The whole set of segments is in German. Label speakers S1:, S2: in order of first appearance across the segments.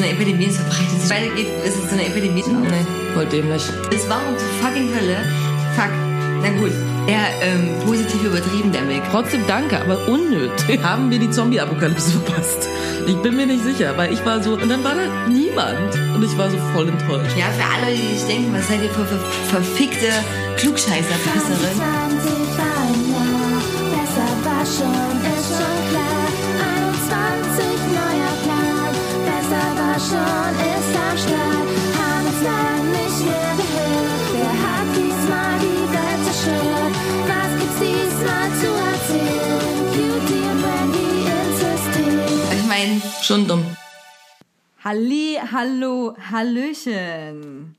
S1: so eine Epidemie, es verbreitet sich weitergeht, ist es so eine Epidemie.
S2: Nee, voll dämlich.
S1: Es war um zur fucking Hölle. Fuck. Na gut, eher ähm, positiv übertrieben, der Mick.
S2: Trotzdem danke, aber unnötig. Haben wir die Zombie-Apokalypse verpasst? Ich bin mir nicht sicher, weil ich war so, und dann war da niemand. Und ich war so voll enttäuscht.
S1: Ja, für alle, die sich denken, was seid ihr für, für verfickte Klugscheißer-Pisserin?
S3: 20 war ein Jahr, besser war schon, schon, ist am Start. Haben uns lang nicht mehr gehört. Wer hat diesmal die Welt zerstört? Was gibt's diesmal zu erzählen? Cutie und Brandy ins System.
S1: Ich meine,
S2: Schon dumm.
S4: Halli, hallo, hallöchen.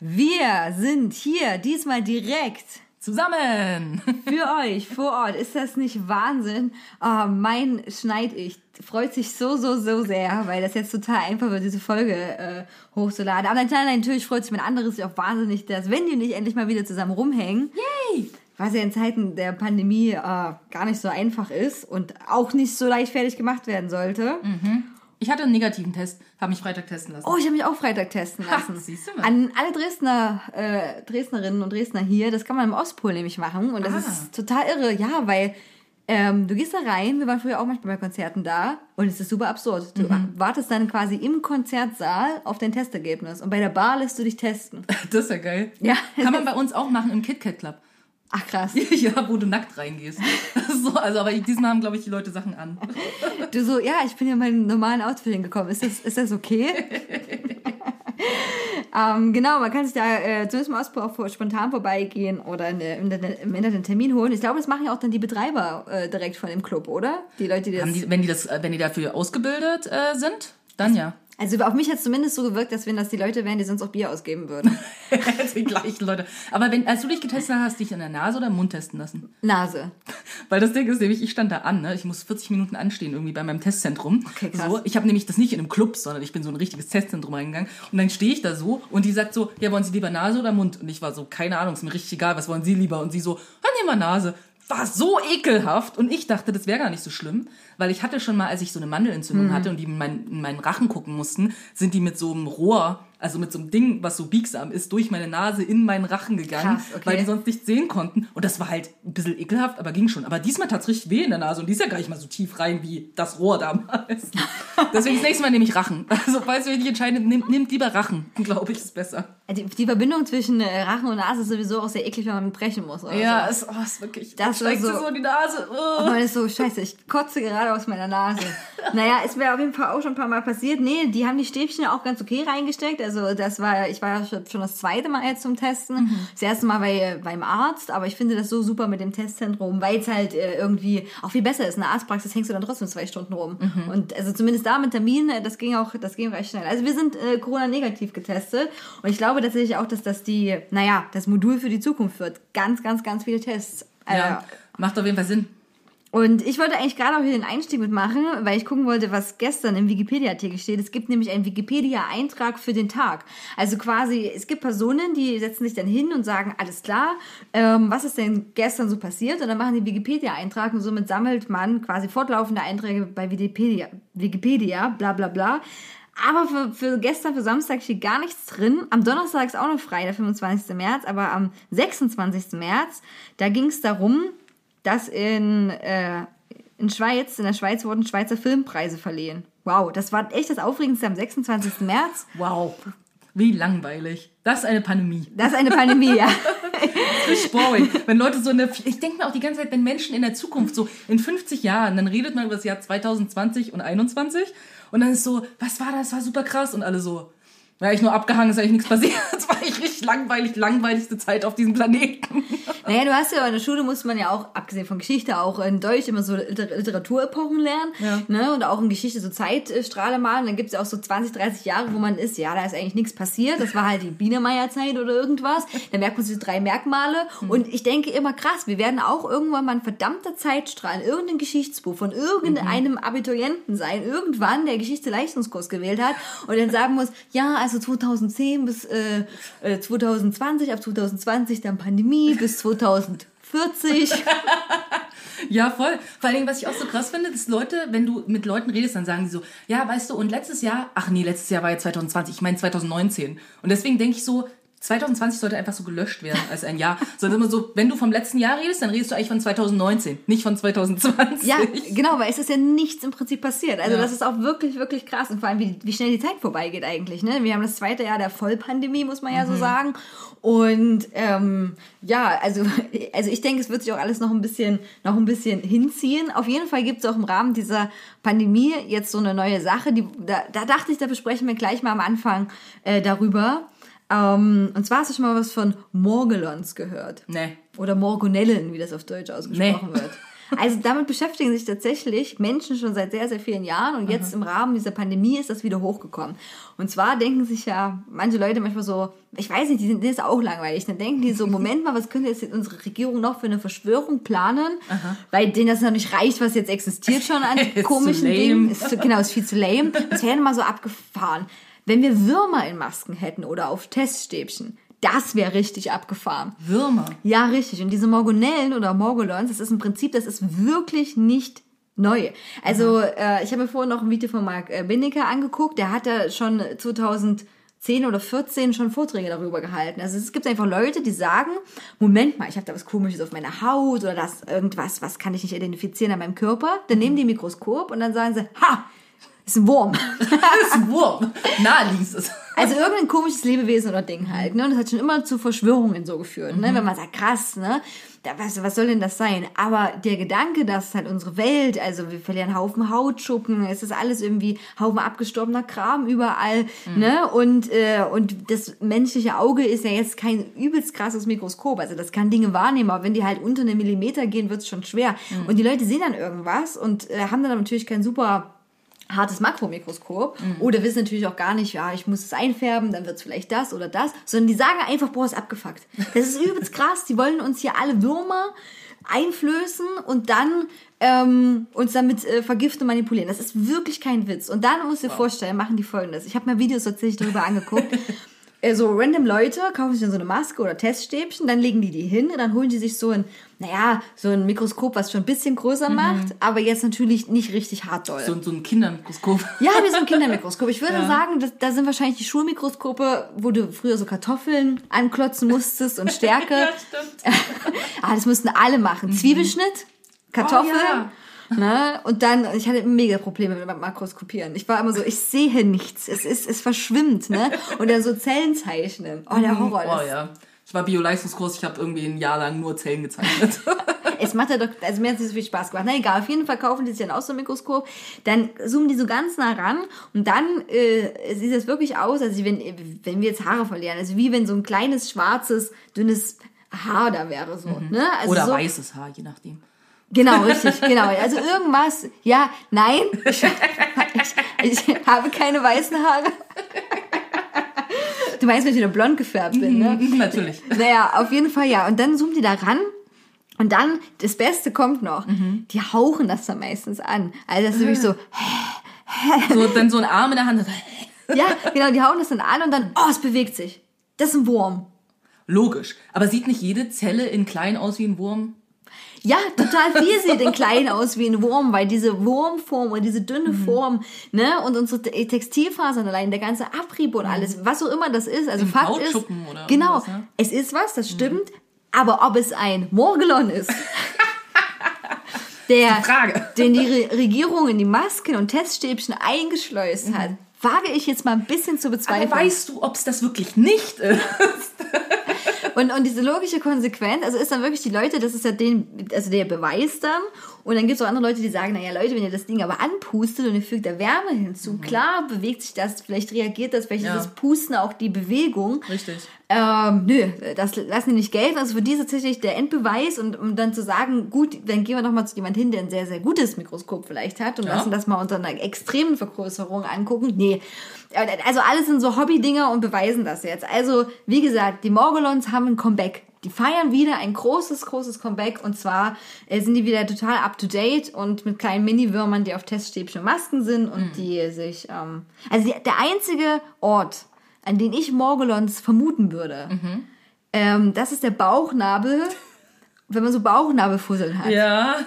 S4: Wir sind hier diesmal direkt
S2: Zusammen!
S4: für euch vor Ort. Ist das nicht Wahnsinn? Oh, mein Schneid ich freut sich so, so, so sehr, weil das jetzt total einfach wird, diese Folge äh, hochzuladen. Aber natürlich freut sich mein anderes auch wahnsinnig, dass wenn die nicht endlich mal wieder zusammen rumhängen. Yay! Was ja in Zeiten der Pandemie äh, gar nicht so einfach ist und auch nicht so leichtfertig gemacht werden sollte.
S2: Ich hatte einen negativen Test, habe mich Freitag testen lassen.
S4: Oh, ich habe mich auch Freitag testen
S2: Ha,
S4: lassen.
S2: siehst du mal.
S4: An alle Dresdner, äh, Dresdnerinnen und Dresdner hier, das kann man im Ostpol nämlich machen. Und das
S2: Ah.
S4: ist total irre, ja, weil ähm, du gehst da rein, wir waren früher auch manchmal bei Konzerten da und es ist super absurd. Du
S2: Mhm.
S4: wartest dann quasi im Konzertsaal auf dein Testergebnis und bei der Bar lässt du dich testen.
S2: Das ist ja geil.
S4: Ja.
S2: Kann man bei uns auch machen im KitKat Club.
S4: Ach krass.
S2: ja, wo du nackt reingehst. so, also, aber diesmal haben, glaube ich, die Leute Sachen an.
S4: Du so, ja, ich bin ja in meinem normalen Outfit hingekommen. Ist das, ist das okay? Ähm, genau, man kann sich da äh, zumindest mal spontan vorbeigehen oder in der, im, Internet- im Internet einen Termin holen. Ich glaube, das machen ja auch dann die Betreiber äh, direkt von dem Club, oder? Die Leute, die das.
S2: Die, wenn, die das, äh, wenn die dafür ausgebildet äh, sind, dann ja.
S4: Also auf mich hat es zumindest so gewirkt, dass wenn das die Leute wären, die sonst auch Bier ausgeben würden.
S2: die gleichen Leute. Aber wenn, als du dich getestet hast, hast du dich in der Nase oder im Mund testen lassen?
S4: Nase.
S2: Weil das Ding ist nämlich, ich stand da an, ne? ich muss 40 Minuten anstehen irgendwie bei meinem Testzentrum.
S4: Okay, krass.
S2: so, ich habe nämlich das nicht in einem Club, sondern ich bin so in ein richtiges Testzentrum reingegangen. Und dann stehe ich da so und die sagt so, ja, wollen Sie lieber Nase oder Mund? Und ich war so, keine Ahnung, ist mir richtig egal, was wollen Sie lieber? Und sie so, ja, nehmen wir Nase. War so ekelhaft und ich dachte, das wäre gar nicht so schlimm, weil ich hatte schon mal, als ich so eine Mandelentzündung hatte und die in, mein, in meinen Rachen gucken mussten, sind die mit so einem Rohr, also mit so einem Ding, was so biegsam ist, durch meine Nase in meinen Rachen gegangen,
S4: Krass, okay.
S2: weil die sonst nicht sehen konnten. Und das war halt ein bisschen ekelhaft, aber ging schon. Aber diesmal tat's richtig weh in der Nase und die ist ja gar nicht mal so tief rein wie das Rohr damals. Deswegen das nächste Mal nehme ich Rachen. Also falls ihr nicht entscheidet, nehmt, nehmt lieber Rachen, glaube ich, ist besser.
S4: Die, die Verbindung zwischen äh, Rachen und Nase ist sowieso auch sehr eklig, wenn man brechen muss. Oder
S2: Ja,
S4: so.
S2: es oh, ist wirklich,
S4: Das
S2: steigt
S4: so-
S2: so in die Nase.
S4: Und
S2: Oh.
S4: man ist so, scheiße, ich kotze gerade aus meiner Nase. Naja, ist mir auf jeden Fall auch schon ein paar Mal passiert. Nee, die haben die Stäbchen auch ganz okay reingesteckt. Also das war, ich war ja schon das zweite Mal jetzt zum Testen. Das erste Mal bei, beim Arzt, aber ich finde das so super mit dem Testzentrum, weil es halt äh, irgendwie auch viel besser ist. In der Arztpraxis hängst du dann trotzdem zwei Stunden rum. Und also zumindest da mit Termin, äh, das ging auch, das ging recht schnell. Also wir sind äh, Corona-negativ getestet und ich glaube tatsächlich auch, dass das die, naja, das Modul für die Zukunft wird. Ganz, ganz, ganz viele Tests. Äh,
S2: Ja, macht auf jeden Fall Sinn.
S4: Und ich wollte eigentlich gerade auch hier den Einstieg mitmachen, weil ich gucken wollte, was gestern im Wikipedia-Artikel steht. Es gibt nämlich einen Wikipedia-Eintrag für den Tag. Also quasi, es gibt Personen, die setzen sich dann hin und sagen, alles klar, ähm, was ist denn gestern so passiert? Und dann machen die Wikipedia-Eintrag und somit sammelt man quasi fortlaufende Einträge bei Wikipedia, Wikipedia bla bla bla. Aber für, für gestern, für Samstag steht gar nichts drin. Am Donnerstag ist auch noch frei, der 25. März, aber am 26. März, da ging es darum, dass in, äh, in Schweiz, in der Schweiz wurden Schweizer Filmpreise verliehen. Wow, das war echt das Aufregendste am 26. März.
S2: Wow. Wie langweilig. Das ist eine Pandemie.
S4: Das ist eine Pandemie, ja.
S2: Frisch boring. Wenn Leute so in der, ich denke mir auch die ganze Zeit, wenn Menschen in der Zukunft so in 50 Jahren, dann redet man über das Jahr 2020 und 21 und dann ist so, was war das? War super krass und alle so, ja, ich nur abgehangen, ist eigentlich nichts passiert. Es war echt richtig langweilig, langweiligste Zeit auf diesem Planeten.
S4: Naja, du hast ja in der Schule musste man ja auch, abgesehen von Geschichte, auch in Deutsch immer so Liter Literaturepochen lernen.
S2: Ja.
S4: Ne? Und auch in Geschichte so Zeitstrahle malen. Dann gibt es ja auch so 20, 30 Jahre, wo man ist, ja, da ist eigentlich nichts passiert. Das war halt die Biedermeierzeit oder irgendwas. Da merkt man diese drei Merkmale. Und ich denke immer, krass, wir werden auch irgendwann mal ein verdammter Zeitstrahl in irgendein Geschichtsbuch von irgendeinem Abiturienten sein, irgendwann, der Geschichte-Leistungskurs gewählt hat und dann sagen muss, ja, also 2010 bis äh, äh, 2020, ab 2020 dann Pandemie bis 2040.
S2: Ja, voll. Vor allen Dingen, was ich auch so krass finde, dass Leute, wenn du mit Leuten redest, dann sagen die so, ja, weißt du, und letztes Jahr, ach nee, letztes Jahr war ja 2020, ich meine 2019. Und deswegen denke ich so, 2020 sollte einfach so gelöscht werden als ein Jahr. Sondern immer so, wenn du vom letzten Jahr redest, dann redest du eigentlich von 2019, nicht von 2020.
S4: Ja, genau, weil es ist ja nichts im Prinzip passiert. Also
S2: Ja.
S4: das ist auch wirklich, wirklich krass. Und vor allem, wie, wie schnell die Zeit vorbeigeht eigentlich. Ne? Wir haben das zweite Jahr der Vollpandemie, muss man ja
S2: Mhm.
S4: so sagen. Und ähm, ja, also, also ich denke, es wird sich auch alles noch ein bisschen, noch ein bisschen hinziehen. Auf jeden Fall gibt es auch im Rahmen dieser Pandemie jetzt so eine neue Sache. Die, da, da dachte ich, da besprechen wir gleich mal am Anfang äh, darüber. Ähm, und zwar hast du schon mal was von Morgellons gehört.
S2: Nee.
S4: Oder Morgonellen, wie das auf Deutsch ausgesprochen
S2: Nee.
S4: wird. Also damit beschäftigen sich tatsächlich Menschen schon seit sehr, sehr vielen Jahren und jetzt im Rahmen dieser Pandemie ist das wieder hochgekommen. Und zwar denken sich ja manche Leute manchmal so, ich weiß nicht, die sind, ist auch langweilig. Dann denken die so, Moment mal, was könnte jetzt unsere Regierung noch für eine Verschwörung planen? Weil denen das noch nicht reicht, was jetzt existiert schon an komischen. Dingen. Ist genau, ist viel zu lame. Das wäre mal so abgefahren. Wenn wir Würmer in Masken hätten oder auf Teststäbchen, das wäre richtig abgefahren.
S2: Würmer.
S4: Ja, richtig. Und diese Morgonellen oder Morgolons, das ist im Prinzip, das ist wirklich nicht neu. Also äh, ich habe mir vorhin noch ein Video von Marc äh, Binnecker angeguckt. Der hat da schon 2010 oder 14 schon Vorträge darüber gehalten. Also es gibt einfach Leute, die sagen, Moment mal, ich habe da was Komisches auf meiner Haut oder das irgendwas, was kann ich nicht identifizieren an meinem Körper. Dann nehmen die ein Mikroskop und dann sagen sie, ha, ist ein Wurm.
S2: Ist ein Wurm. Naheliegend es.
S4: Also irgendein komisches Lebewesen oder Ding halt, ne? Und das hat schon immer zu Verschwörungen so geführt, ne? Wenn man sagt, krass, ne? Da, was, was soll denn das sein? Aber der Gedanke, dass halt unsere Welt, also wir verlieren Haufen Hautschuppen, es ist alles irgendwie Haufen abgestorbener Kram überall, ne? Und, äh, und das menschliche Auge ist ja jetzt kein übelst krasses Mikroskop, also das kann Dinge wahrnehmen, aber wenn die halt unter einen Millimeter gehen, wird's schon schwer. Und die Leute sehen dann irgendwas und äh, haben dann natürlich kein super hartes Makromikroskop oder wissen natürlich auch gar nicht, ja, ich muss es einfärben, dann wird es vielleicht das oder das, sondern die sagen einfach, boah, ist abgefuckt. Das ist übelst krass, die wollen uns hier alle Würmer einflößen und dann ähm, uns damit äh, vergiften und manipulieren. Das ist wirklich kein Witz. Und dann musst du dir vorstellen, machen die folgendes. Ich habe mir Videos tatsächlich darüber angeguckt. Äh, So random Leute kaufen sich dann so eine Maske oder Teststäbchen, dann legen die die hin und dann holen die sich so ein, naja, so ein Mikroskop, was schon ein bisschen größer macht, aber jetzt natürlich nicht richtig hart doll.
S2: So, so ein Kindermikroskop.
S4: Ja, wie so ein Kindermikroskop. Ich würde sagen, das, da sind wahrscheinlich die Schulmikroskope, wo du früher so Kartoffeln anklotzen musstest und Stärke.
S2: Ja, stimmt.
S4: ah, das mussten alle machen. Zwiebelschnitt, Kartoffeln.
S2: Oh, ja.
S4: Ne? Und dann, ich hatte mega Probleme mit dem Makroskopieren. Ich war immer so, ich sehe nichts. Es ist, es verschwimmt, ne? Und dann so Zellen zeichnen. Oh, der Horror.
S2: Oh ja. Ich war Bio-Leistungskurs, ich habe irgendwie ein Jahr lang nur Zellen gezeichnet.
S4: Es macht ja doch, also mir hat es so viel Spaß gemacht. Na egal, auf jeden Fall kaufen die sich dann aus so ein Mikroskop, dann zoomen die so ganz nah ran und dann äh, sieht das wirklich aus, also wenn, wenn wir jetzt Haare verlieren, also wie wenn so ein kleines, schwarzes, dünnes Haar da wäre so. Ne? Also
S2: Oder
S4: so,
S2: weißes Haar, je nachdem.
S4: Genau, richtig, genau. Also irgendwas, ja, nein, ich, ich, ich habe keine weißen Haare. Du meinst, wenn ich wieder blond gefärbt bin, ne?
S2: Natürlich.
S4: Naja, auf jeden Fall ja. Und dann zoomen die da ran. Und dann, das Beste kommt noch, die hauchen das dann meistens an. Also das ist nämlich so,
S2: So, dann so ein Arm in der Hand.
S4: ja, genau, die hauen das dann an und dann, oh, es bewegt sich. Das ist ein Wurm.
S2: Logisch. Aber sieht nicht jede Zelle in klein aus wie ein Wurm?
S4: Ja, total viel sieht in klein aus wie ein Wurm, weil diese Wurmform und diese dünne
S2: Mhm.
S4: Form, ne, und unsere Te- Textilfasern allein, der ganze Abrieb und alles, was auch immer das ist, also
S2: Im
S4: Fakt ist, genau,
S2: irgendwas, ne?
S4: es ist was, das stimmt, aber ob es ein Morgelon ist, der,
S2: Frage.
S4: den die Re Regierung in die Masken und Teststäbchen eingeschleust hat, wage ich jetzt mal ein bisschen zu bezweifeln.
S2: Aber weißt du, ob es das wirklich nicht ist?
S4: Und, und diese logische Konsequenz, also ist dann wirklich die Leute, das ist ja den, also der Beweis dann. Und dann gibt es auch andere Leute, die sagen, naja Leute, wenn ihr das Ding aber anpustet und ihr fügt da Wärme hinzu, klar bewegt sich das, vielleicht reagiert das, vielleicht
S2: Mhm. Ja.
S4: ist das Pusten auch die Bewegung.
S2: Richtig.
S4: Ähm, nö, das lassen die nicht gelten. Also für die ist tatsächlich der Endbeweis und um dann zu sagen, gut, dann gehen wir doch mal zu jemand hin, der ein sehr, sehr gutes Mikroskop vielleicht hat und
S2: Ja.
S4: lassen das mal unter einer extremen Vergrößerung angucken. Nee. Also alles sind so Hobbydinger und beweisen das jetzt. Also, wie gesagt, die Morgulons haben ein Comeback. Die feiern wieder ein großes, großes Comeback und zwar äh, sind die wieder total up to date und mit kleinen Mini-Würmern, die auf Teststäbchen und Masken sind und die sich, ähm, also die, der einzige Ort, an den ich Morgulons vermuten würde, ähm, das ist der Bauchnabel, wenn man so Bauchnabelfusseln hat.
S2: Ja.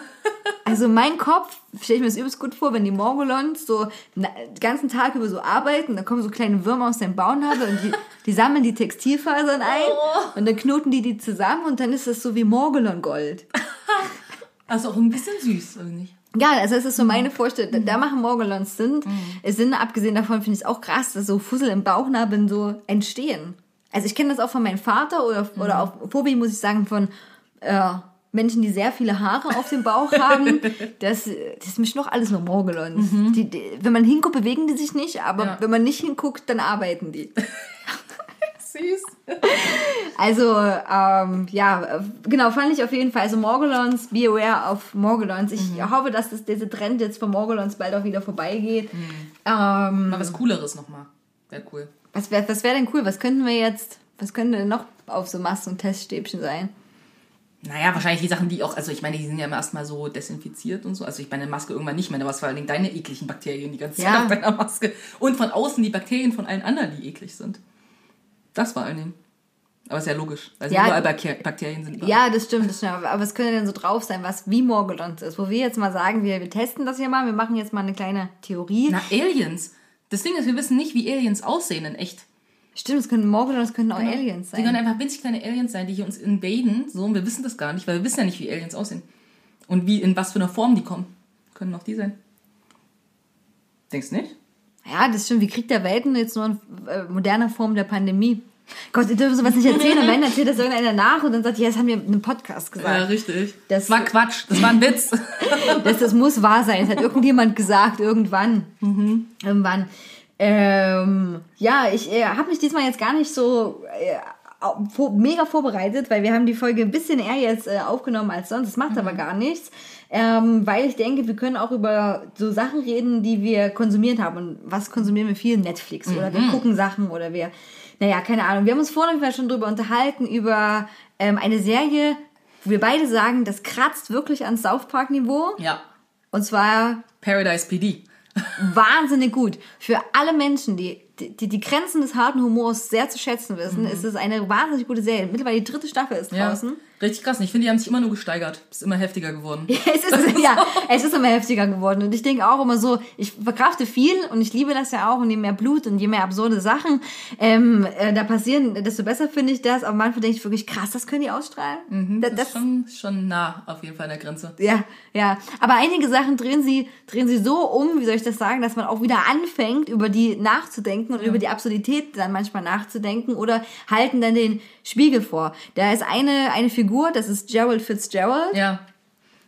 S4: Also mein Kopf, stelle ich mir das übelst gut vor, wenn die Morgulons so den ganzen Tag über so arbeiten, dann kommen so kleine Würmer aus dem Bauernhabe und die, die sammeln die Textilfasern ein und dann knoten die die zusammen und dann ist das so wie Morgulon-Gold.
S2: Also auch ein bisschen süß, oder nicht?
S4: Ja, also es ist so meine Vorstellung. Da, da machen Morgulons Sinn. Es sind, abgesehen davon finde ich es auch krass, dass so Fussel im Bauchnabeln so entstehen. Also ich kenne das auch von meinem Vater oder, oder auch Phobi, muss ich sagen, von äh, Menschen, die sehr viele Haare auf dem Bauch haben. Das, das ist mich noch alles nur Morgulons. Die, die, wenn man hinguckt, bewegen die sich nicht, aber
S2: Ja.
S4: wenn man nicht hinguckt, dann arbeiten die.
S2: Süß.
S4: Also, ähm, ja, genau, fand ich auf jeden Fall. Also Morgulons, be aware of Morgulons. Ich
S2: Mhm.
S4: hoffe, dass das, dieser Trend jetzt von Morgulons bald auch wieder vorbeigeht.
S2: Mhm.
S4: Ähm,
S2: Mal was Cooleres nochmal. Wäre cool.
S4: was wäre was wär denn cool? Was könnten wir jetzt, was könnte denn noch auf so Masken und Teststäbchen sein?
S2: Naja, wahrscheinlich die Sachen, die auch, also ich meine, die sind ja immer erstmal so desinfiziert und so. Also ich meine Maske irgendwann nicht mehr, aber es vor allen Dingen deine ekligen Bakterien die ganze Zeit
S4: Ja.
S2: auf deiner Maske. Und von außen die Bakterien von allen anderen, die eklig sind. Das vor allen Dingen. Aber ist ja logisch, weil
S4: Ja.
S2: überall Bakter- Bakterien sind. Überall.
S4: Ja, das stimmt, das stimmt. Aber was könnte denn so drauf sein, was wie Morgulons ist? Wo wir jetzt mal sagen, wir, wir testen das hier mal, wir machen jetzt mal eine kleine Theorie.
S2: Na, Aliens. Das Ding ist, wir wissen nicht, wie Aliens aussehen in echt.
S4: Stimmt, es könnten Morgulons könnten auch Aliens
S2: Sie können
S4: sein.
S2: einfach winzig kleine Aliens sein, die hier uns invaden. So, und wir wissen das gar nicht, weil wir wissen ja nicht, wie Aliens aussehen. Und wie, in was für einer Form die kommen. Können auch die sein. Denkst du nicht?
S4: Ja, das stimmt. Wie kriegt der Welten jetzt nur in äh, moderner Form der Pandemie? Gott, ihr dürft sowas nicht erzählen. Und wenn erzählt das irgendeiner nach und dann sagt, ja, das haben wir in einem Podcast gesagt.
S2: richtig.
S4: Das-
S2: Das war Quatsch. Das war ein Witz.
S4: Das, das muss wahr sein. Das hat irgendjemand gesagt, irgendwann. Irgendwann. Ähm, ja, ich äh, habe mich diesmal jetzt gar nicht so äh, vor, mega vorbereitet, weil wir haben die Folge ein bisschen eher jetzt äh, aufgenommen als sonst. Das macht aber gar nichts. Ähm, weil ich denke, wir können auch über so Sachen reden, die wir konsumiert haben. Und was konsumieren wir viel? Netflix. Oder wir gucken Sachen oder wir, naja, keine Ahnung. Wir haben uns vorhin schon drüber unterhalten, über ähm, eine Serie, wo wir beide sagen, das kratzt wirklich an South Park Niveau.
S2: ja.
S4: Und zwar
S2: Paradise PD.
S4: Wahnsinnig gut. Für alle Menschen, die die, die Grenzen des harten Humors sehr zu schätzen wissen, ist es eine wahnsinnig gute Serie. Mittlerweile die dritte Staffel ist
S2: Ja.
S4: draußen.
S2: Richtig krass. Ich finde, die haben sich immer nur gesteigert. Ist immer heftiger geworden.
S4: Es ist, ja, es ist immer heftiger geworden. Und ich denke auch immer so, ich verkrafte viel und ich liebe das ja auch. Und je mehr Blut und je mehr absurde Sachen ähm, äh, da passieren, desto besser finde ich das. Aber manchmal denke ich wirklich, krass, das können die ausstrahlen.
S2: Mhm, Das ist schon, schon nah auf jeden Fall an der Grenze.
S4: Ja, ja. Aber einige Sachen drehen sie, drehen sie so um, wie soll ich das sagen, dass man auch wieder anfängt, über die nachzudenken und über die Absurdität dann manchmal nachzudenken oder halten dann den Spiegel vor. Da ist eine, eine Figur, das ist Gerald Fitzgerald.
S2: Ja.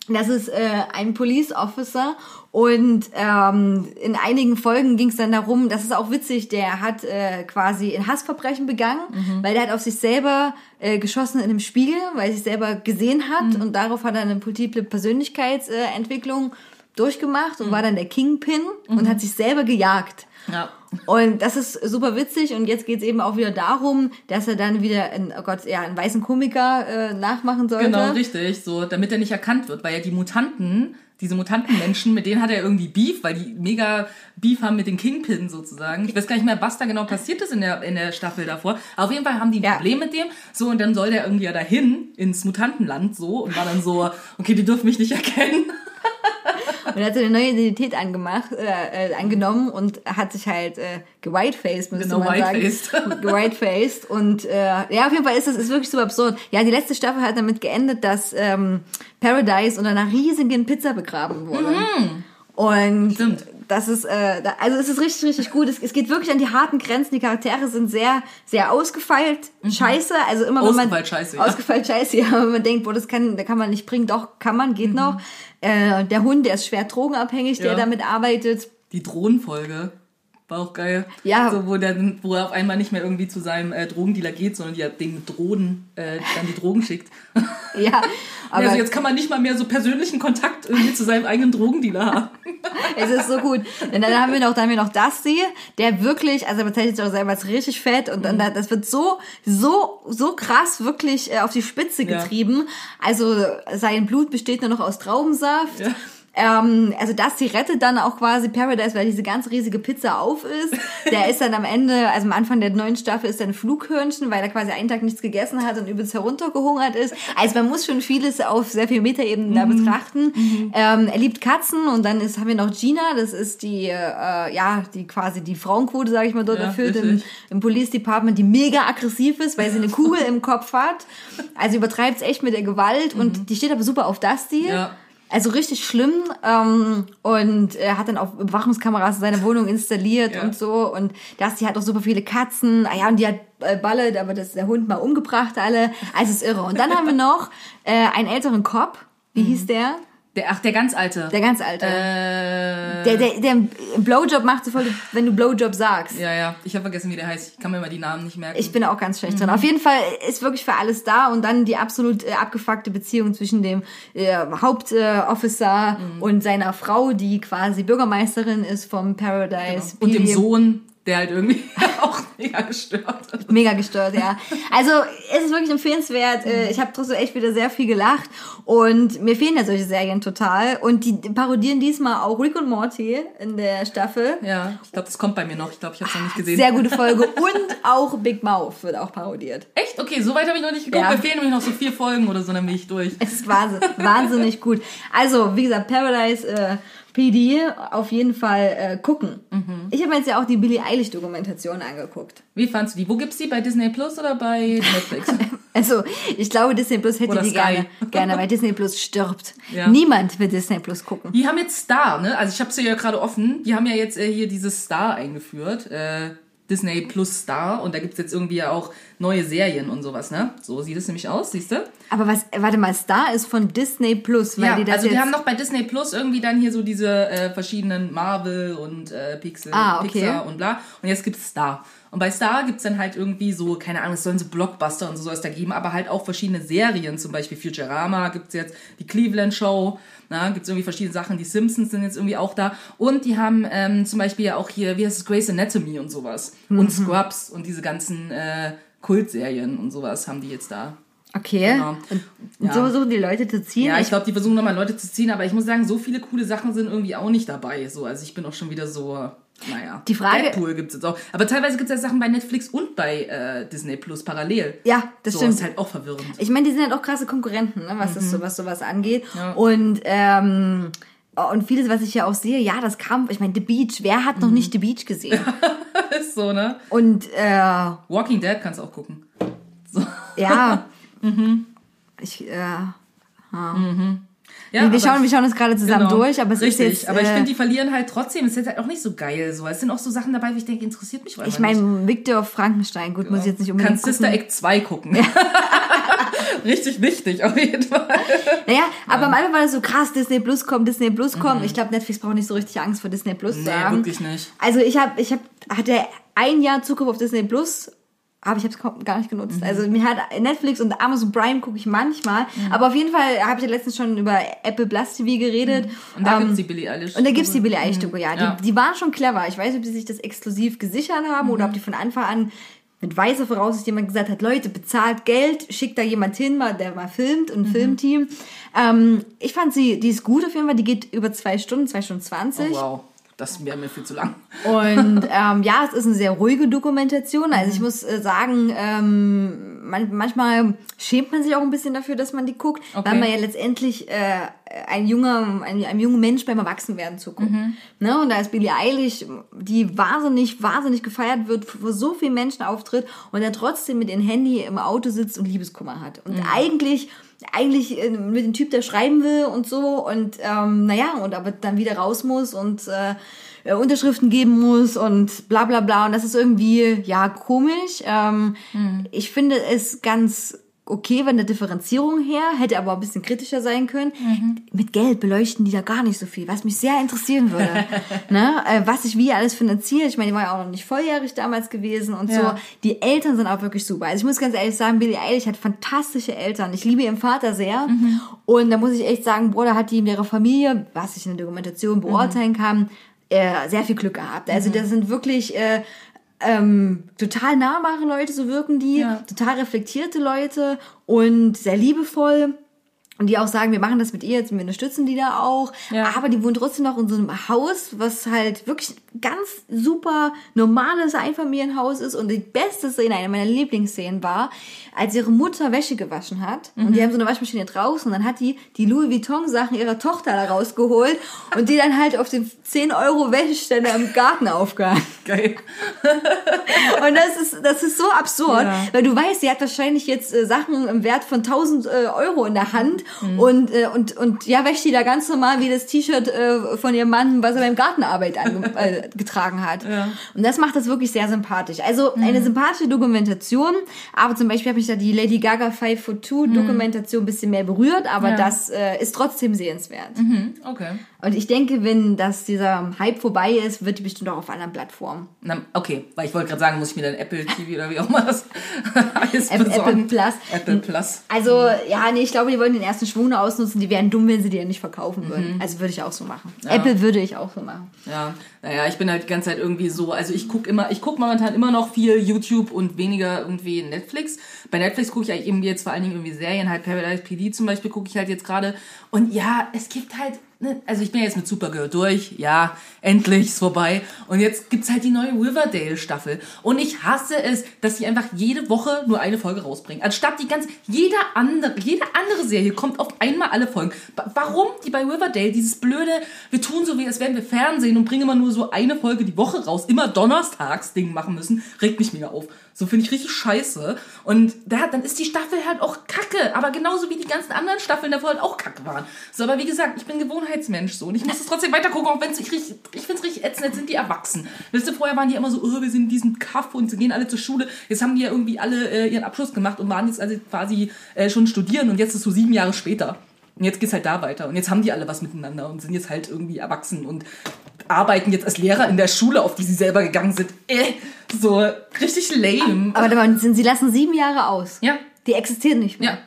S4: Das ist äh, ein Police Officer und ähm, in einigen Folgen ging es dann darum, das ist auch witzig, der hat äh, quasi ein Hassverbrechen begangen, weil der hat auf sich selber äh, geschossen in einem Spiegel, weil er sich selber gesehen hat und darauf hat er eine multiple Persönlichkeitsentwicklung durchgemacht und war dann der Kingpin und hat sich selber gejagt.
S2: Ja.
S4: Und das ist super witzig und jetzt geht's eben auch wieder darum, dass er dann wieder einen, oh Gott, ja, einen weißen Komiker äh, nachmachen sollte.
S2: Genau, richtig. So, damit er nicht erkannt wird, weil ja die Mutanten, diese Mutantenmenschen, mit denen hat er irgendwie Beef, weil die mega Beef haben mit den Kingpin sozusagen. Ich weiß gar nicht mehr, was da genau passiert ist in der, in der Staffel davor. Aber auf jeden Fall haben die ein
S4: Ja.
S2: Problem mit dem. So, und dann soll der irgendwie ja dahin, ins Mutantenland so, und war dann so, okay, die dürfen mich nicht erkennen.
S4: Und er hat eine neue Identität angemacht, äh, äh, angenommen und hat sich halt äh, gewhitefaced, müsste
S2: Genau,
S4: man
S2: whitefaced.
S4: sagen. gewhitefaced. Und äh, ja, auf jeden Fall ist es ist wirklich super absurd. Ja, die letzte Staffel hat damit geendet, dass ähm, Paradise unter einer riesigen Pizza begraben wurde. Und
S2: Mhm. Stimmt.
S4: Das ist, äh, also es ist richtig, richtig gut. Es, es geht wirklich an die harten Grenzen. Die Charaktere sind sehr, sehr ausgefeilt. Scheiße. Also immer wenn man.
S2: Mhm. Ausgefeilt scheiße, ja.
S4: Ausgefeilt scheiße, ja. Wenn man denkt, boah, das kann, da kann man nicht bringen. Doch, kann man, geht noch. Äh, der Hund, der ist schwer drogenabhängig, der
S2: Mhm. Ja.
S4: damit arbeitet.
S2: Die Drohnenfolge war auch geil.
S4: Ja.
S2: So, wo, der, wo er auf einmal nicht mehr irgendwie zu seinem äh, Drogendealer geht, sondern die den Drohnen äh, dann die Drogen schickt.
S4: Ja, aber
S2: also jetzt kann man nicht mal mehr so persönlichen Kontakt irgendwie zu seinem eigenen Drogendealer haben.
S4: es ist so gut. Und dann haben wir noch, dann haben wir noch Dusty, der wirklich, also er bezeichnet sich auch selber als richtig fett und
S2: Mhm.
S4: dann, das wird so, so, so krass wirklich äh, auf die Spitze
S2: Ja.
S4: getrieben. Also sein Blut besteht nur noch aus Traubensaft.
S2: Ja.
S4: Ähm, also das, die rettet dann auch quasi Paradise, weil diese ganz riesige Pizza auf ist. Der ist dann am Ende, also am Anfang der neuen Staffel ist ein Flughörnchen, weil er quasi einen Tag nichts gegessen hat und übelst heruntergehungert ist. Also man muss schon vieles auf sehr viel Metaebenen da betrachten. Ähm, er liebt Katzen und dann ist, haben wir noch Gina, das ist die, äh, ja, die quasi die Frauenquote, sage ich mal, dort
S2: Ja,
S4: erfüllt im, im Police Department, die mega aggressiv ist, weil sie eine Kugel im Kopf hat. Also übertreibt es echt mit der Gewalt und die steht aber super auf Dusty.
S2: Ja.
S4: Also richtig schlimm ähm, und er hat dann auch Überwachungskameras in seiner Wohnung installiert
S2: Ja.
S4: und so und Dusty hat auch super viele Katzen. Ah ja, und die hat äh, Ballet, aber das der Hund mal umgebracht alle. Also es ist irre. Und dann haben wir noch äh, einen älteren Cop. Wie hieß der?
S2: Der, ach, der ganz alte.
S4: Der ganz alte.
S2: äh,
S4: der, der, der Blowjob macht, so voll, wenn du Blowjob sagst.
S2: ja, ja. Ich habe vergessen, wie der heißt. Ich kann mir mal die Namen nicht merken.
S4: Ich bin auch ganz schlecht drin. Auf jeden Fall ist wirklich für alles da und dann die absolut äh, abgefuckte Beziehung zwischen dem äh, Hauptofficer äh, Officer und seiner Frau, die quasi Bürgermeisterin ist vom Paradise.
S2: und dem. Sohn, der halt irgendwie auch mega gestört ist.
S4: Mega gestört, ja. Also es ist wirklich empfehlenswert. Äh, Ich habe trotzdem echt wieder sehr viel gelacht und mir fehlen ja solche Serien total. Und die parodieren diesmal auch Rick und Morty in der Staffel.
S2: Ja, ich glaube, das kommt bei mir noch. Ich glaube, ich habe es noch nicht gesehen.
S4: Sehr gute Folge. Und auch Big Mouth wird auch parodiert.
S2: Echt? Okay, so weit habe ich noch nicht geguckt.
S4: Ja.
S2: Mir fehlen nämlich noch so vier Folgen oder so, dann bin ich durch.
S4: Es ist wahnsinn, wahnsinnig gut. Also, wie gesagt, Paradise äh, PD auf jeden Fall äh, gucken.
S2: Mhm.
S4: Ich habe mir jetzt ja auch die Billie Eilish-Dokumentation angeguckt.
S2: Wie fandst du die? Wo gibt's die? Bei Disney Plus oder bei Netflix?
S4: Also, ich glaube, Disney Plus hätte
S2: Oder
S4: die
S2: Sky.
S4: gerne, gerne, weil Disney Plus stirbt.
S2: Ja.
S4: Niemand will Disney Plus gucken.
S2: Die haben jetzt Star, ne? Also ich habe sie ja gerade offen. Die haben ja jetzt äh, hier dieses Star eingeführt. Äh, Disney Plus Star. Und da gibt's jetzt irgendwie ja auch neue Serien und sowas, ne? So sieht es nämlich aus, siehst du?
S4: Aber was, warte mal, Star ist von Disney Plus, weil
S2: Ja,
S4: die das
S2: also die haben noch bei Disney Plus irgendwie dann hier so diese äh, verschiedenen Marvel und äh, Pixel,
S4: Ah, okay.
S2: Pixar und bla. Und jetzt gibt's Star. Und bei Star gibt's dann halt irgendwie so, keine Ahnung, es sollen so Blockbuster und so soll es da geben, aber halt auch verschiedene Serien, zum Beispiel Futurama gibt's jetzt, die Cleveland Show, na, gibt's irgendwie verschiedene Sachen, die Simpsons sind jetzt irgendwie auch da. Und die haben ähm, zum Beispiel ja auch hier, wie heißt es, Grey's Anatomy und sowas.
S4: Mhm.
S2: Und Scrubs und diese ganzen äh, Kultserien und sowas haben die jetzt da.
S4: Okay.
S2: Genau. Ja.
S4: so versuchen die Leute zu ziehen.
S2: Ja, ich glaube, die versuchen nochmal Leute zu ziehen, aber ich muss sagen, so viele coole Sachen sind irgendwie auch nicht dabei. So, also ich bin auch schon wieder so, naja.
S4: Die Frage-
S2: Deadpool gibt's jetzt auch. Aber teilweise gibt's ja Sachen bei Netflix und bei äh, Disney Plus parallel.
S4: Ja, das
S2: so,
S4: stimmt.
S2: ist halt auch verwirrend.
S4: Ich meine, die sind halt auch krasse Konkurrenten, ne, was, das so, was sowas angeht.
S2: Mhm. Ja.
S4: Und, ähm, und vieles, was ich ja auch sehe, ja, das kam, ich meine, The Beach, wer hat noch
S2: Mhm.
S4: nicht The Beach gesehen?
S2: ist so, ne?
S4: Und äh,
S2: Walking Dead kannst du auch gucken.
S4: ja,
S2: Mhm.
S4: ich, äh,
S2: Ja,
S4: wir,
S2: aber
S4: schauen, wir schauen uns gerade zusammen
S2: genau,
S4: durch, aber es
S2: richtig.
S4: ist jetzt,
S2: aber ich
S4: äh,
S2: finde, die verlieren halt trotzdem. Es ist halt auch nicht so geil. So. Es sind auch so Sachen dabei, wo ich denke, interessiert mich
S4: ich meine, Victor Frankenstein, gut, muss ich jetzt nicht unbedingt
S2: Kannst Sister
S4: gucken.
S2: Act 2 gucken. Richtig wichtig, auf jeden Fall.
S4: Naja, aber am Anfang war das so krass, Disney Plus kommt, Disney Plus kommt. Ich glaube, Netflix braucht nicht so richtig Angst vor Disney Plus zu
S2: Mhm. Nee,
S4: haben.
S2: wirklich nicht.
S4: Also ich habe, ich habe, hatte ein Jahr Zugriff auf Disney Plus, aber ich habe es gar nicht genutzt.
S2: Mhm.
S4: Also mir hat Netflix und Amazon Prime gucke ich manchmal, aber auf jeden Fall habe ich ja letztens schon über Apple Plus TV geredet.
S2: Mhm. Und da
S4: Ähm,
S2: gibt's die Billie Eilish.
S4: und da gibt's die Billie Eilish Doku, ja.
S2: Ja.
S4: Die, die waren schon clever. Ich weiß nicht, ob die sich das exklusiv gesichert haben oder
S2: Mhm.
S4: ob die von Anfang an mit weißer Voraussicht jemand gesagt hat, Leute, bezahlt Geld, schickt da jemand hin, mal, der mal filmt,
S2: Mhm.
S4: ein Filmteam. Ähm, ich fand sie, die ist gut auf jeden Fall, die geht über zwei Stunden, zwei Stunden zwanzig.
S2: Oh, wow. Das wäre mir viel zu lang.
S4: Und ähm, ja, es ist eine sehr ruhige Dokumentation. Also ich muss äh, sagen, ähm, man, manchmal schämt man sich auch ein bisschen dafür, dass man die guckt,
S2: Okay.
S4: weil man ja letztendlich äh, ein junger, ein, einem jungen Mensch beim Erwachsenwerden zuguckt. Ne? Und da ist Billie Eilish, die wahnsinnig, wahnsinnig gefeiert wird, vor so vielen Menschen auftritt und dann trotzdem mit ihrem Handy im Auto sitzt und Liebeskummer hat. Und eigentlich eigentlich äh, mit dem Typ, der schreiben will und so und ähm, naja, und aber dann wieder raus muss und äh, äh, Unterschriften geben muss und bla bla bla. Und das ist irgendwie, ja, komisch. Ähm, Ich finde es ganz okay von der Differenzierung her, hätte aber ein bisschen kritischer sein können. Mit Geld beleuchten die da gar nicht so viel, was mich sehr interessieren würde. ne? äh, was ich wie alles finanziert. Ich meine, die war ja auch noch nicht volljährig damals gewesen und
S2: Ja.
S4: so. Die Eltern sind auch wirklich super. Also ich muss ganz ehrlich sagen, Billie Eilish hat fantastische Eltern. Ich liebe ihren Vater sehr. Und da muss ich echt sagen, Bruder hat die in ihrer Familie, was ich in der Dokumentation beurteilen kann, äh, sehr viel Glück gehabt. Also das sind wirklich äh, ähm, total nahbare Leute, so wirken die,
S2: Ja.
S4: total reflektierte Leute und sehr liebevoll. Und die auch sagen, wir machen das mit ihr jetzt, wir unterstützen die da auch.
S2: Ja.
S4: Aber die wohnt trotzdem noch in so einem Haus, was halt wirklich ganz super normales Einfamilienhaus ist. Und die beste Szene, eine meiner Lieblingsszenen war, als ihre Mutter Wäsche gewaschen hat. Und die haben so eine Waschmaschine draußen. Und dann hat die die Louis Vuitton Sachen ihrer Tochter da rausgeholt und die dann halt auf den 10 Euro Wäscheständer im Garten aufgehangen.
S2: Geil.
S4: Und das ist, das ist so absurd,
S2: Ja.
S4: weil du weißt, sie hat wahrscheinlich jetzt äh, Sachen im Wert von 1000 äh, Euro in der Hand
S2: Mhm.
S4: und, äh, und, und ja, wäscht die da ganz normal wie das T-Shirt äh, von ihrem Mann, was er beim Gartenarbeit äh, getragen hat.
S2: Ja. Mhm.
S4: Und das macht das wirklich sehr sympathisch. Also eine sympathische Dokumentation, aber zum Beispiel habe ich da die Lady Gaga Five for Two Dokumentation ein bisschen mehr berührt, aber
S2: Mhm. Ja.
S4: das äh, ist trotzdem sehenswert.
S2: Okay.
S4: Und ich denke, wenn das dieser Hype vorbei ist, wird die bestimmt auch auf anderen Plattformen.
S2: Na, okay, weil ich wollte gerade sagen, muss ich mir dann Apple TV oder wie auch immer das heißt
S4: Apple. Plus.
S2: Apple Plus.
S4: Also, ja, nee, ich glaube, die wollen den ersten Schwung nur ausnutzen. Die wären dumm, wenn sie die ja nicht verkaufen würden. Also würde ich auch so machen. Apple würde ich auch so machen.
S2: Ja, naja, ich bin halt die ganze Zeit irgendwie so, also ich gucke immer, ich gucke momentan immer noch viel YouTube und weniger irgendwie Netflix. Bei Netflix gucke ich eigentlich irgendwie jetzt vor allen Dingen irgendwie Serien, halt Paradise PD zum Beispiel gucke ich halt jetzt gerade. Und ja, es gibt halt, also ich bin jetzt mit Supergirl durch, ja, endlich ist vorbei. Und jetzt gibt's halt die neue Riverdale Staffel. Und ich hasse es, dass sie einfach jede Woche nur eine Folge rausbringen. Anstatt die ganze, jeder andere, jede andere Serie kommt auf einmal alle Folgen. Warum die bei Riverdale dieses blöde, wir tun so wie, als wären wir Fernsehen und bringen immer nur so eine Folge die Woche raus, immer donnerstags Ding machen müssen, regt mich mega auf. So finde ich richtig scheiße. Und da, dann ist die Staffel halt auch kacke. Aber genauso wie die ganzen anderen Staffeln davor halt auch kacke waren. So, aber wie gesagt, ich bin Gewohnheitsmensch so. Und ich muss es trotzdem weiter gucken, auch wenn es ich ich finde es richtig ätzend, jetzt sind die erwachsen. Wisst ihr, vorher waren die immer so, oh, wir sind in diesem Kaff und sie gehen alle zur Schule. Jetzt haben die ja irgendwie alle äh, ihren Abschluss gemacht und waren jetzt also quasi äh, schon studieren und jetzt ist so sieben Jahre später. Und jetzt geht's halt da weiter. Und jetzt haben die alle was miteinander und sind jetzt halt irgendwie erwachsen und arbeiten jetzt als Lehrer in der Schule, auf die sie selber gegangen sind. Äh, so richtig lame.
S4: Aber mal, sie lassen sieben Jahre aus.
S2: Ja.
S4: Die existieren nicht mehr.
S2: Ja.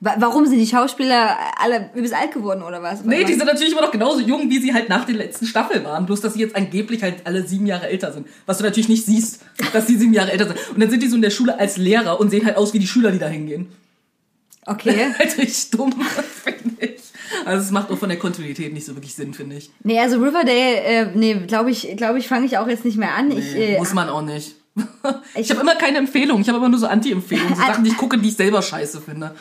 S4: Wa- Warum sind die Schauspieler alle übelst alt geworden oder was?
S2: Nee, die sind natürlich immer noch genauso jung, wie sie halt nach den letzten Staffeln waren. Bloß, dass sie jetzt angeblich halt alle sieben Jahre älter sind. Was du natürlich nicht siehst, dass sie sieben Jahre älter sind. Und dann sind die so in der Schule als Lehrer und sehen halt aus wie die Schüler, die da hingehen.
S4: Okay.
S2: halt richtig dumm. Also es macht auch von der Kontinuität nicht so wirklich Sinn, finde ich.
S4: Nee, also Riverdale, äh, nee, glaube ich, glaube ich, fange ich auch jetzt nicht mehr an. Ich, äh,
S2: Muss man auch nicht. Ich habe immer keine Empfehlung. Ich habe immer nur so Anti-Empfehlungen. So Sachen, die ich gucke, die ich selber scheiße finde.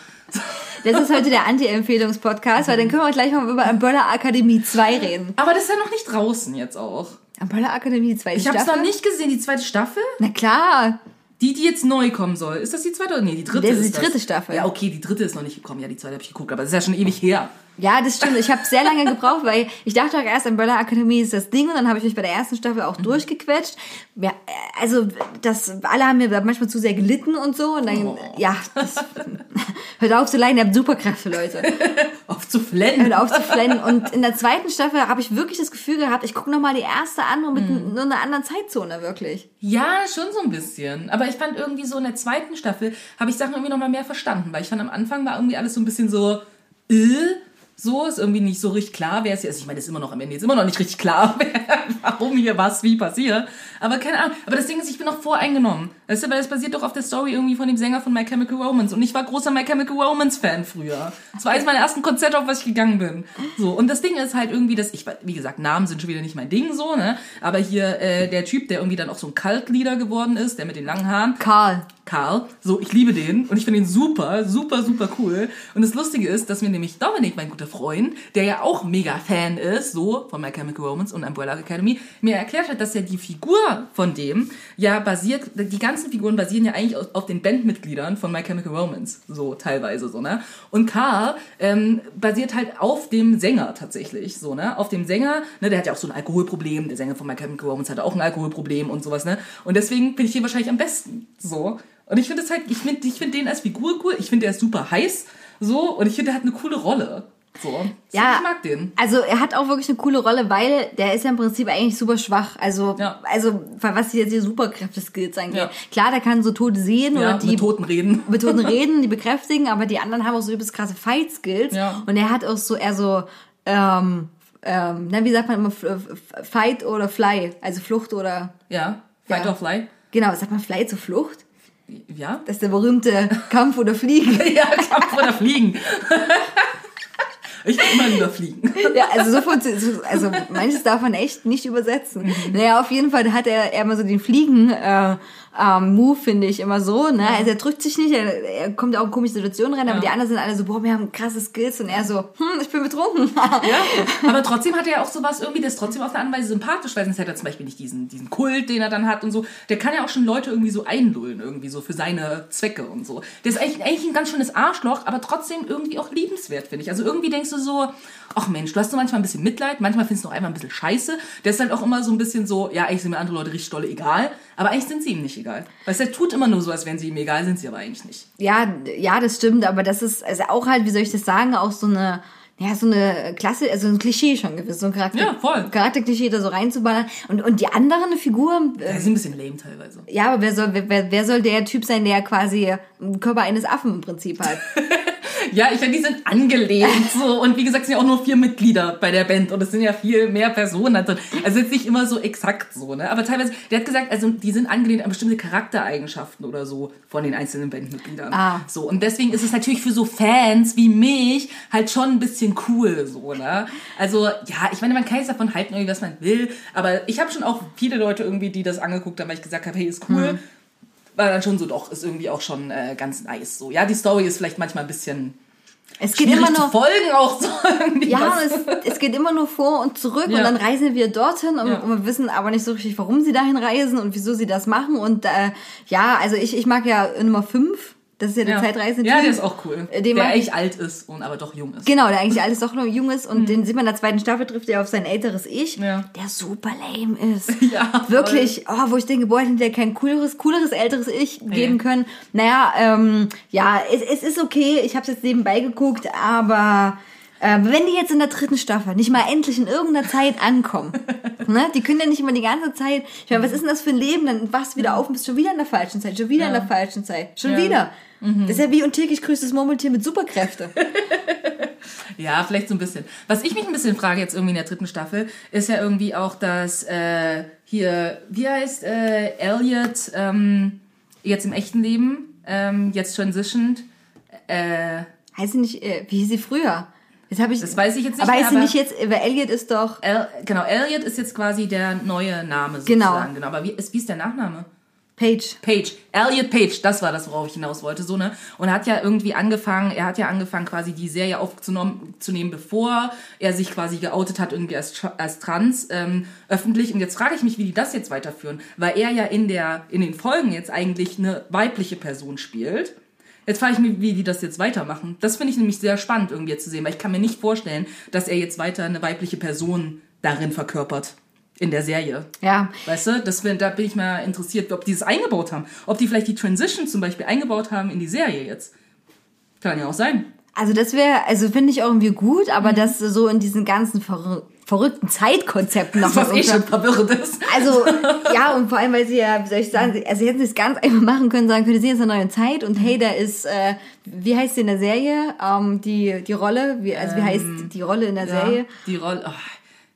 S4: das ist heute der Anti-Empfehlungspodcast, weil dann können wir gleich mal über Umbrella Akademie 2 reden.
S2: Aber das ist ja noch nicht draußen jetzt auch.
S4: Umbrella Akademie 2
S2: Ich habe es noch nicht gesehen, die zweite Staffel.
S4: Na klar.
S2: Die, die jetzt neu kommen soll. Ist das die zweite oder nee, die dritte
S4: Das ist
S2: ist
S4: die dritte
S2: das.
S4: Staffel.
S2: Ja, okay, die dritte ist noch nicht gekommen. Ja, die zweite habe ich geguckt, aber das ist ja schon ewig her.
S4: Ja, das stimmt. Ich habe sehr lange gebraucht, weil ich dachte auch erst, Umbrella Akademie ist das Ding und dann habe ich mich bei der ersten Staffel auch durchgequetscht. Ja, also das, alle haben mir da manchmal zu sehr gelitten und so und dann, ja, das, hört auf zu leiden, ihr habt Superkräfte, Leute.
S2: Auf zu flennen.
S4: Hört auf zu flennen. Und in der zweiten Staffel habe ich wirklich das Gefühl gehabt, ich gucke nochmal die erste an und mit
S2: Mhm.
S4: nur einer anderen Zeitzone, wirklich.
S2: Ja, schon so ein bisschen. Aber ich fand irgendwie so in der zweiten Staffel habe ich Sachen irgendwie noch mal mehr verstanden, weil ich fand am Anfang war irgendwie alles so ein bisschen so, äh, so ist irgendwie nicht so richtig klar, wer es hier ist. Ich meine, es ist immer noch am Ende, ist immer noch nicht richtig klar, wer, warum hier was wie passiert. Aber keine Ahnung. Aber das Ding ist, ich bin noch voreingenommen. Weißt du, weil es basiert doch auf der Story irgendwie von dem Sänger von My Chemical Romance. Und ich war großer My Chemical Romance Fan früher. Das war eines meiner ersten Konzerte, auf was ich gegangen bin. So. Und das Ding ist halt irgendwie, dass ich, wie gesagt, Namen sind schon wieder nicht mein Ding, so, ne? Aber hier, äh, der Typ, der irgendwie dann auch so ein Cult-Leader geworden ist, der mit den langen Haaren.
S4: Karl.
S2: Karl. So, ich liebe den und ich finde ihn super, super, super cool. Und das Lustige ist, dass mir nämlich Dominik, mein guter Freund, der ja auch mega Fan ist, so von My Chemical Romance und Umbrella Academy, mir erklärt hat, dass ja die Figur von dem ja basiert, die ganzen Figuren basieren ja eigentlich auf, auf den Bandmitgliedern von My Chemical Romance, so teilweise so, ne? Und Karl ähm, basiert halt auf dem Sänger tatsächlich, so, ne? Auf dem Sänger, ne, der hat ja auch so ein Alkoholproblem, der Sänger von My Chemical Romance hatte auch ein Alkoholproblem und sowas, ne? Und deswegen finde ich den wahrscheinlich am besten, so. Und ich finde es halt, ich finde ich find den als Figur cool, ich finde der ist super heiß, so, und ich finde, der hat eine coole Rolle. So.
S4: Ja.
S2: Ich mag den.
S4: Also er hat auch wirklich eine coole Rolle, weil der ist ja im Prinzip eigentlich super schwach. Also,
S2: Ja.
S4: also was jetzt die Superkräfte-Skills angeht.
S2: Ja.
S4: Klar, der kann so Tote sehen
S2: Ja,
S4: oder die
S2: mit Toten reden.
S4: mit Toten reden, die bekräftigen, aber die anderen haben auch so übelst krasse Fight-Skills.
S2: Ja.
S4: Und er hat auch so eher so, ähm, ähm, na, wie sagt man immer, Fight oder Fly, also Flucht oder,
S2: Ja. Fight
S4: Ja.
S2: or Fly.
S4: genau, sagt man Fly zur Flucht?
S2: Ja?
S4: Das ist der berühmte Kampf oder Fliegen.
S2: Ja, Kampf oder Fliegen. Ich will immer lieber fliegen.
S4: Ja, also so so- also manches darf man echt nicht übersetzen. Naja, auf jeden Fall hat er, er immer so den Fliegen äh, ähm, Move, finde ich, immer so. Ne? Also er drückt sich nicht, er, er kommt auch in komische Situationen rein, aber
S2: Ja.
S4: die anderen sind alle so, boah, wir haben krasse Skills und er so, hm, ich bin betrunken.
S2: Ja, aber trotzdem hat er ja auch sowas irgendwie, der ist trotzdem auf eine andere Weise sympathisch, weil sonst hätte er zum Beispiel nicht diesen, diesen Kult, den er dann hat und so. Der kann ja auch schon Leute irgendwie so einlullen, irgendwie so für seine Zwecke und so. Der ist eigentlich, eigentlich ein ganz schönes Arschloch, aber trotzdem irgendwie auch liebenswert, finde ich. Also irgendwie denkst du so, ach Mensch, du hast so manchmal ein bisschen Mitleid, manchmal findest du auch einfach ein bisschen scheiße. Der ist halt auch immer so ein bisschen so, ja, eigentlich sind mir andere Leute richtig dolle egal, aber eigentlich sind sie ihm nicht egal. Weißt du, er tut immer nur so, als wären sie ihm egal, sind sie aber eigentlich nicht.
S4: Ja, ja, das stimmt, aber das ist also auch halt, wie soll ich das sagen, auch so eine, ja, so eine Klasse, also ein Klischee schon gewiss, so ein Charakter,
S2: Ja, voll.
S4: Charakterklischee da so reinzuballern. Und, und die anderen Figuren, äh,
S2: Die sind ein bisschen lame teilweise.
S4: ja, aber wer soll, wer- wer, wer soll der Typ sein, der quasi einen Körper eines Affen im Prinzip hat?
S2: Ja, ich finde, die sind angelehnt so. Und wie gesagt, es sind ja auch nur vier Mitglieder bei der Band und es sind ja viel mehr Personen da drin. Also jetzt nicht immer so exakt so, ne? Aber teilweise, der hat gesagt, also die sind angelehnt an bestimmte Charaktereigenschaften oder so von den einzelnen Bandmitgliedern.
S4: Ah.
S2: So. Und deswegen ist es natürlich für so Fans wie mich halt schon ein bisschen cool, so, ne? Also, ja, ich meine, man kann jetzt davon halten, irgendwie, was man will, aber ich habe schon auch viele Leute irgendwie, die das angeguckt haben, weil ich gesagt habe, hey, ist cool. War dann schon so, doch, ist irgendwie auch schon äh, ganz nice. So, ja, die Story ist vielleicht manchmal ein bisschen
S4: Es geht immer nur,
S2: folgen auch so. irgendwie
S4: ja, es, es geht immer nur vor und zurück
S2: Ja.
S4: und dann reisen wir dorthin und,
S2: Ja.
S4: und wir wissen aber nicht so richtig, warum sie dahin reisen und wieso sie das machen und äh, ja, also ich, ich mag ja Nummer 5, das ist ja der
S2: ja.
S4: Zeitreisende.
S2: Ja, der ist auch cool.
S4: Äh, den
S2: der eigentlich alt ist und aber doch jung ist.
S4: Genau, der eigentlich alles doch noch jung ist und den sieht man in der zweiten Staffel, trifft er auf sein älteres Ich,
S2: Mhm. Ja.
S4: der super lame ist.
S2: Ja, voll.
S4: Wirklich, oh, wo ich denke, boah, hätte der kein cooleres, cooleres älteres Ich geben können. Naja, ähm, ja, es, es ist okay, ich habe es jetzt nebenbei geguckt, aber äh, wenn die jetzt in der dritten Staffel nicht mal endlich in irgendeiner Zeit ankommen, ne, die können ja nicht immer die ganze Zeit, ich meine, was ist denn das für ein Leben, dann wachst du wieder auf und bist schon wieder in der falschen Zeit, schon wieder in der falschen Zeit, schon
S2: Ja. Mhm.
S4: Das ist ja wie und täglich grüßt das Murmeltier mit Superkräfte.
S2: Ja, vielleicht so ein bisschen. Was ich mich ein bisschen frage jetzt irgendwie in der dritten Staffel, ist ja irgendwie auch, dass äh, hier, wie heißt äh, Elliot ähm, jetzt im echten Leben, ähm, jetzt transitioned. Äh,
S4: Heißt sie nicht, äh, wie hieß sie früher? Jetzt habe ich.
S2: Das weiß ich jetzt nicht
S4: Aber
S2: mehr,
S4: heißt sie nicht jetzt, weil Elliot ist doch.
S2: El genau, Elliot ist jetzt quasi der neue Name
S4: Genau.
S2: sozusagen. Genau. Aber wie ist, wie ist der Nachname?
S4: Page.
S2: Page, Elliot Page, das war das, worauf ich hinaus wollte, so, ne? Und hat ja irgendwie angefangen, er hat ja angefangen, quasi die Serie aufzunehmen, zu nehmen, bevor er sich quasi geoutet hat, irgendwie als, als trans, ähm, öffentlich. Und jetzt frage ich mich, wie die das jetzt weiterführen, weil er ja in der, in den Folgen jetzt eigentlich eine weibliche Person spielt. Jetzt frage ich mich, wie die das jetzt weitermachen. Das finde ich nämlich sehr spannend irgendwie jetzt zu sehen, weil ich kann mir nicht vorstellen, dass er jetzt weiter eine weibliche Person darin verkörpert. In der Serie.
S4: Ja.
S2: Weißt du, das, da bin ich mal interessiert, ob die das eingebaut haben. Ob die vielleicht die Transition zum Beispiel eingebaut haben in die Serie jetzt. Kann ja auch sein.
S4: Also das wäre, also finde ich auch irgendwie gut, aber
S2: Mhm.
S4: dass so in diesen ganzen verrü verrückten Zeitkonzepten noch
S2: Was
S4: was
S2: eh schon verwirrend ist.
S4: Also, ja, und vor allem, weil sie ja, wie soll ich sagen, sie- also sie hätten es ganz einfach machen können, sagen können, sie sind jetzt in einer neuen Zeit und hey, da ist, äh, wie heißt sie in der Serie, ähm, die, die Rolle, wie, also wie heißt die Rolle in der
S2: Ja,
S4: Serie?
S2: die Rolle. Oh.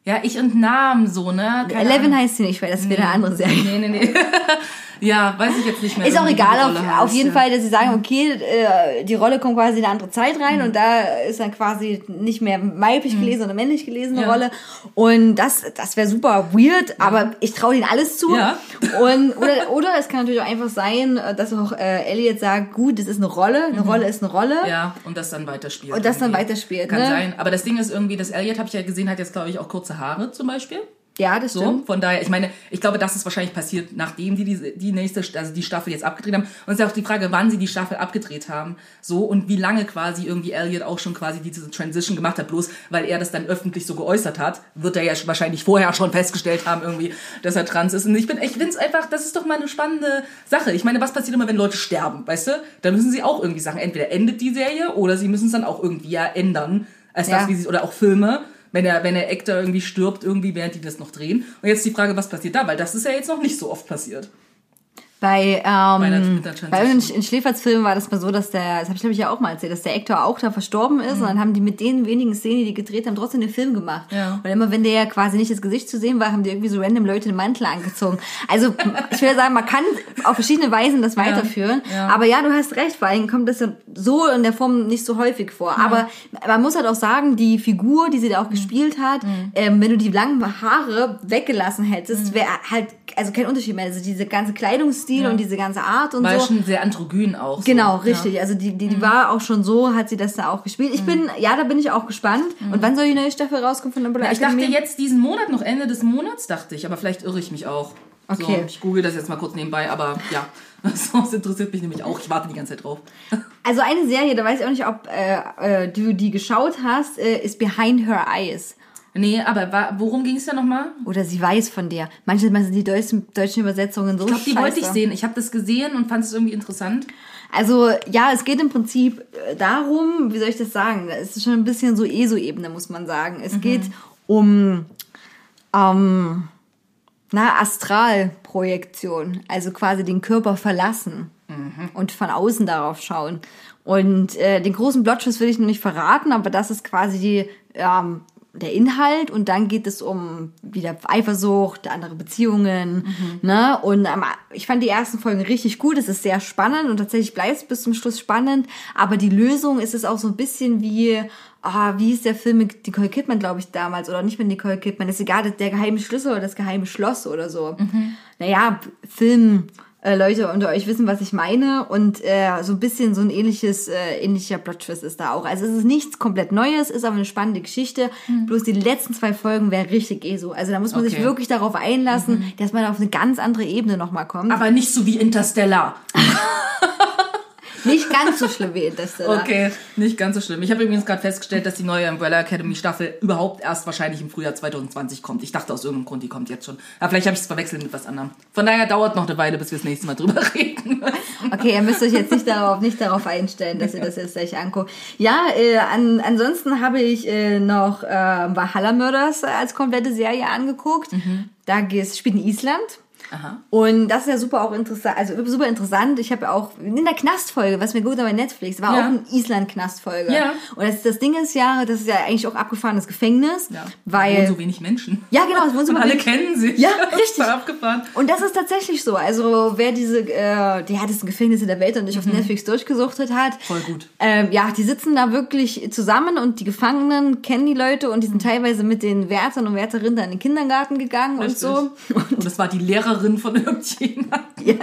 S2: Ja, ich und Namen so, ne? Keine
S4: Eleven
S2: Ahnung.
S4: heißt sie nicht, weil das wäre eine andere Serie.
S2: Nee, nee, nee. ja, weiß ich jetzt nicht mehr.
S4: Ist auch egal, auf,
S2: heißt,
S4: auf jeden
S2: ja.
S4: Fall, dass sie sagen, okay, äh, die Rolle kommt quasi in eine andere Zeit rein
S2: Mhm.
S4: und da ist dann quasi nicht mehr weiblich gelesen, sondern männlich gelesene
S2: Ja.
S4: Rolle. Und das, das wäre super weird, aber ich traue ihnen alles zu.
S2: Ja.
S4: Und, oder, oder es kann natürlich auch einfach sein, äh, dass auch äh, Elliot sagt, gut, das ist eine Rolle, eine Rolle ist eine Rolle.
S2: Mhm. Ja, und das dann weiterspielt.
S4: Und das dann
S2: irgendwie.
S4: weiterspielt,
S2: Kann
S4: ne?
S2: sein. Aber das Ding ist irgendwie, das Elliot, habe ich ja gesehen, hat jetzt, glaube ich, auch kurze Haare zum Beispiel.
S4: Ja, das
S2: So,
S4: stimmt.
S2: von daher, ich meine, ich glaube, das ist wahrscheinlich passiert, nachdem die die, die nächste, also die Staffel jetzt abgedreht haben. Und es ist auch die Frage, wann sie die Staffel abgedreht haben. So, und wie lange quasi irgendwie Elliot auch schon quasi diese Transition gemacht hat. Bloß, weil er das dann öffentlich so geäußert hat, wird er ja wahrscheinlich vorher schon festgestellt haben irgendwie, dass er trans ist. Und ich bin, ich finde es einfach, das ist doch mal eine spannende Sache. Ich meine, was passiert immer, wenn Leute sterben, weißt du? Da müssen sie auch irgendwie sagen, entweder endet die Serie oder sie müssen es dann auch irgendwie ja ändern. Als
S4: Ja.
S2: das, wie sie, oder auch Filme wenn der, wenn der Actor irgendwie stirbt, irgendwie, während die das noch drehen. Und jetzt die Frage, was passiert da? Weil das ist ja jetzt noch nicht so oft passiert.
S4: Bei, ähm, bei in, in Schläferz-Filmen war das mal so, dass der, das habe ich glaube ich ja auch mal erzählt, dass der Actor auch da verstorben ist und dann haben die mit den wenigen Szenen, die die gedreht haben, trotzdem den Film gemacht.
S2: Ja.
S4: Und immer wenn der quasi nicht das Gesicht zu sehen war, haben die irgendwie so random Leute den Mantel angezogen. Also ich will sagen, man kann auf verschiedene Weisen das weiterführen.
S2: ja.
S4: Aber ja, du hast recht, vor allem kommt das ja so in der Form nicht so häufig vor. Aber man muss halt auch sagen, die Figur, die sie da auch gespielt hat,
S2: Mhm.
S4: ähm, wenn du die langen Haare weggelassen hättest, wäre halt also kein Unterschied mehr. Also diese ganze Kleidungsstil
S2: Ja.
S4: und diese ganze Art und
S2: War
S4: so.
S2: schon sehr androgyn auch.
S4: Genau,
S2: so.
S4: richtig.
S2: Ja. Mhm.
S4: Also die, die, die war auch schon so, hat sie das da auch gespielt. Ich bin, ja, da bin ich auch gespannt. Und wann soll die neue Staffel rauskommen von Umbrella
S2: Mhm. Ich dachte jetzt diesen Monat, noch Ende des Monats, dachte ich. Aber vielleicht irre ich mich auch.
S4: Okay.
S2: So, ich google das jetzt mal kurz nebenbei, aber ja. Das interessiert mich nämlich auch. Ich warte die ganze Zeit drauf.
S4: Also eine Serie, da weiß ich auch nicht, ob äh, äh, du die geschaut hast, äh, ist Behind Her Eyes.
S2: Nee, aber wa- worum ging es da nochmal?
S4: Oder sie weiß von dir. Manchmal sind die deutschen, deutschen Übersetzungen so
S2: Ich glaube, die wollte ich sehen. Ich habe das gesehen und fand es irgendwie interessant.
S4: Also ja, es geht im Prinzip äh, darum, wie soll ich das sagen? Es ist schon ein bisschen so ESO-Ebene, muss man sagen. Es geht um ähm, na, Astralprojektion, also quasi den Körper verlassen und von außen darauf schauen. Und äh, den großen Plot-Twist will ich noch nicht verraten, aber das ist quasi die, ähm, der Inhalt und dann geht es um wieder Eifersucht, andere Beziehungen, ne? Und ähm, ich fand die ersten Folgen richtig gut. Es ist sehr spannend und tatsächlich bleibt es bis zum Schluss spannend. Aber die Lösung ist es auch so ein bisschen wie, ah, wie ist der Film mit Nicole Kidman, glaube ich, damals oder nicht mit Nicole Kidman? Ist egal, der geheime Schlüssel oder das geheime Schloss oder so. Naja, Film. Äh, Leute unter euch wissen, was ich meine. Und äh, so ein bisschen so ein ähnliches, äh, ähnlicher Plot-Twist ist da auch. Also es ist nichts komplett Neues, ist aber eine spannende Geschichte. Bloß die letzten zwei Folgen wären richtig eh so. Also da muss man sich
S2: Okay.
S4: wirklich darauf einlassen, dass man auf eine ganz andere Ebene nochmal kommt.
S2: Aber nicht so wie Interstellar.
S4: Nicht ganz so schlimm wie Interstellar.
S2: Okay, nicht ganz so schlimm. Ich habe übrigens gerade festgestellt, dass die neue Umbrella Academy Staffel überhaupt erst wahrscheinlich im Frühjahr 2020 kommt. Ich dachte aus irgendeinem Grund, die kommt jetzt schon. Aber vielleicht habe ich es verwechselt mit was anderem. Von daher dauert noch eine Weile, bis wir das nächste Mal drüber reden.
S4: Okay, ihr müsst euch jetzt nicht darauf, nicht darauf einstellen, dass ihr das jetzt gleich anguckt. Ja, äh, an, ansonsten habe ich äh, noch äh, Valhalla Murders als komplette Serie angeguckt. Da geht's, spielt in Island.
S2: Aha.
S4: Und das ist ja super auch interessant, also super interessant. Ich habe ja auch in der Knastfolge, was mir gut bei Netflix, war
S2: Ja.
S4: auch eine Island-Knastfolge.
S2: Ja.
S4: Und das, das Ding ist ja, das ist ja eigentlich auch abgefahrenes Gefängnis,
S2: Ja.
S4: weil
S2: Wohnen so wenig Menschen.
S4: ja genau, es wohnen so
S2: Und alle
S4: wenig-
S2: kennen sich.
S4: Ja, richtig.
S2: abgefahren.
S4: Und das ist tatsächlich so. Also wer diese äh, die härtesten Gefängnisse der Welt und nicht auf Netflix durchgesuchtet hat,
S2: Mhm. Voll gut.
S4: Ähm, ja, die sitzen da wirklich zusammen und die Gefangenen kennen die Leute und die sind teilweise mit den Wärtern und Wärterinnen in den Kindergarten gegangen und so.
S2: Und das war die Lehrerin von irgendjemandem.
S4: Ja,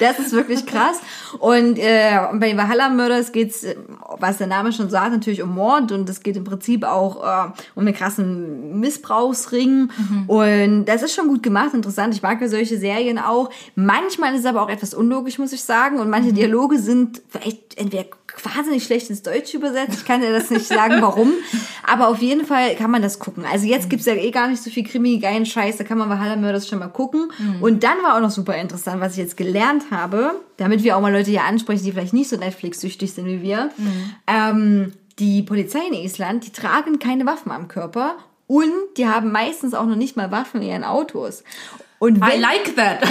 S4: das ist wirklich krass. Und äh, und bei Valhalla Murders geht's, äh, was der Name schon sagt, natürlich um Mord und es geht im Prinzip auch äh, um einen krassen Missbrauchsring. Und das ist schon gut gemacht, interessant. Ich mag ja solche Serien auch. Manchmal ist es aber auch etwas unlogisch, muss ich sagen. Und manche Dialoge sind vielleicht entweder wahnsinnig schlecht ins Deutsche übersetzt. Ich kann ja das nicht sagen, warum. Aber auf jeden Fall kann man das gucken. Also jetzt gibt's ja eh gar nicht so viel Krimi, geilen Scheiß. Da kann man Valhalla Murders schon mal gucken. Und dann war auch noch super interessant, was ich jetzt gelernt habe, damit wir auch mal Leute hier ansprechen, die vielleicht nicht so Netflix-süchtig sind wie wir. Ähm, die Polizei in Island, die tragen keine Waffen am Körper und die haben meistens auch noch nicht mal Waffen in ihren Autos. Und
S2: I
S4: wenn,
S2: like that.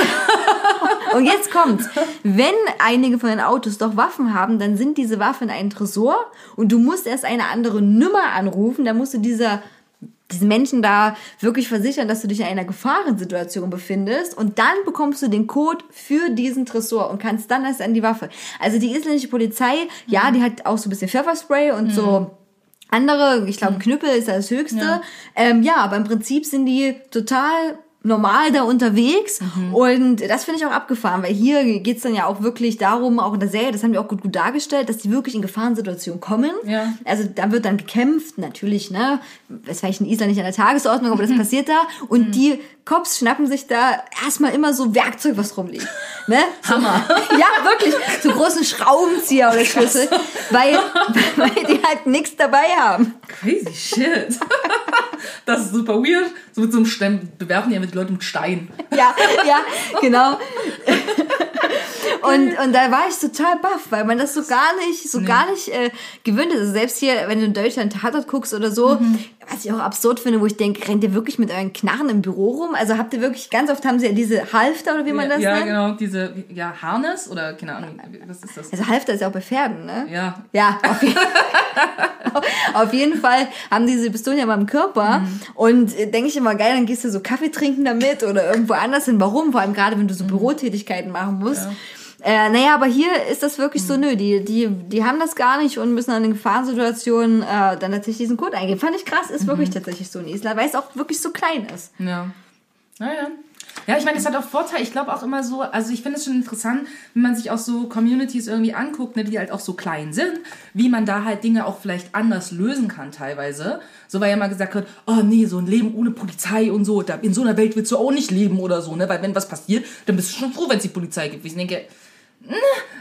S4: und jetzt kommt's. Wenn einige von den Autos doch Waffen haben, dann sind diese Waffen ein Tresor und du musst erst eine andere Nummer anrufen, dann musst du dieser diesen Menschen da wirklich versichern, dass du dich in einer Gefahrensituation befindest und dann bekommst du den Code für diesen Tresor und kannst dann erst an die Waffe. Also die isländische Polizei, ja, die hat auch so ein bisschen Pfefferspray und so andere, ich glaube, Knüppel ist das Höchste. Ja. Ähm, ja, aber im Prinzip sind die total normal da unterwegs. Und das finde ich auch abgefahren, weil hier geht's dann ja auch wirklich darum, auch in der Serie, das haben wir auch gut, gut dargestellt, dass die wirklich in Gefahrensituationen kommen.
S2: Ja.
S4: Also da wird dann gekämpft, natürlich, ne, das vielleicht in Island nicht an der Tagesordnung, aber das passiert da. Und die Cops schnappen sich da erstmal immer so Werkzeug, was rumliegt. Ne?
S2: Hammer.
S4: Ja, wirklich. So großen Schraubenzieher oder Schlüssel, weil, weil die halt nichts dabei haben.
S2: Crazy shit. Das ist super weird. So mit so einem Stein bewerfen die einfach die Leute mit Stein.
S4: Ja, ja, genau. Und, und da war ich total baff, weil man das so gar nicht, so gar nicht äh, gewöhnt ist. Also selbst hier, wenn du in Deutschland Tatort guckst oder so, was ich auch absurd finde, wo ich denke, rennt ihr wirklich mit euren Knarren im Büro rum? Also habt ihr wirklich, ganz oft haben sie ja diese Halfter oder wie man das
S2: ja,
S4: nennt.
S2: genau, diese, ja, Harness oder keine Ahnung, was ist das?
S4: Also Halfter ist ja auch bei Pferden, ne?
S2: Ja,
S4: Ja, auf jeden, auf jeden Fall haben diese Pistolen ja mal im Körper.
S2: Mhm.
S4: Und äh, denke ich immer, geil, dann gehst du so Kaffee trinken damit oder irgendwo anders hin. Warum? Vor allem gerade, wenn du so
S2: Mhm.
S4: Bürotätigkeiten machen musst. Äh, naja, aber hier ist das wirklich so, nö, die, die, die haben das gar nicht und müssen dann in Gefahrensituationen äh, dann tatsächlich diesen Code eingeben. Fand ich krass, ist
S2: Mhm.
S4: wirklich tatsächlich so in Island, weil es auch wirklich so klein ist.
S2: Ja. Naja. Ja, ich meine, es hat auch Vorteile. Ich glaube auch immer so, also ich finde es schon interessant, wenn man sich auch so Communities irgendwie anguckt, ne, die halt auch so klein sind, wie man da halt Dinge auch vielleicht anders lösen kann teilweise. So weil ja mal gesagt wird, oh nee, so ein Leben ohne Polizei und so, in so einer Welt willst du auch nicht leben oder so, ne? Weil wenn was passiert, dann bist du schon froh, wenn es die Polizei gibt. Ich denke,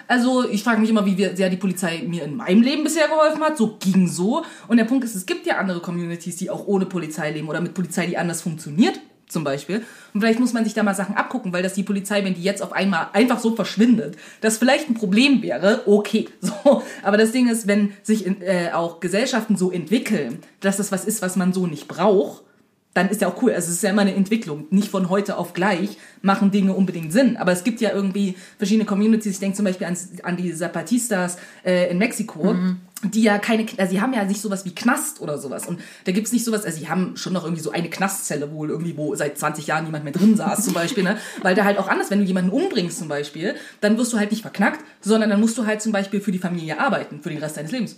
S2: also ich frage mich immer, wie sehr die Polizei mir in meinem Leben bisher geholfen hat. So ging so. Und der Punkt ist, es gibt ja andere Communities, die auch ohne Polizei leben oder mit Polizei, die anders funktioniert, zum Beispiel. Und vielleicht muss man sich da mal Sachen abgucken, weil das die Polizei, wenn die jetzt auf einmal einfach so verschwindet, das vielleicht ein Problem wäre, okay. So. Aber das Ding ist, wenn sich in, äh, auch Gesellschaften so entwickeln, dass das was ist, was man so nicht braucht, dann ist ja auch cool. Also es ist ja immer eine Entwicklung. Nicht von heute auf gleich machen Dinge unbedingt Sinn. Aber es gibt ja irgendwie verschiedene Communities. Ich denke zum Beispiel an, an die Zapatistas äh, in Mexiko. Die ja keine, also sie haben ja nicht sowas wie Knast oder sowas. Und da gibt's nicht sowas, also sie haben schon noch irgendwie so eine Knastzelle wohl irgendwie, wo seit 20 Jahren niemand mehr drin saß zum Beispiel, ne? Weil da halt auch anders, wenn du jemanden umbringst zum Beispiel, dann wirst du halt nicht verknackt, sondern dann musst du halt zum Beispiel für die Familie arbeiten, für den Rest deines Lebens.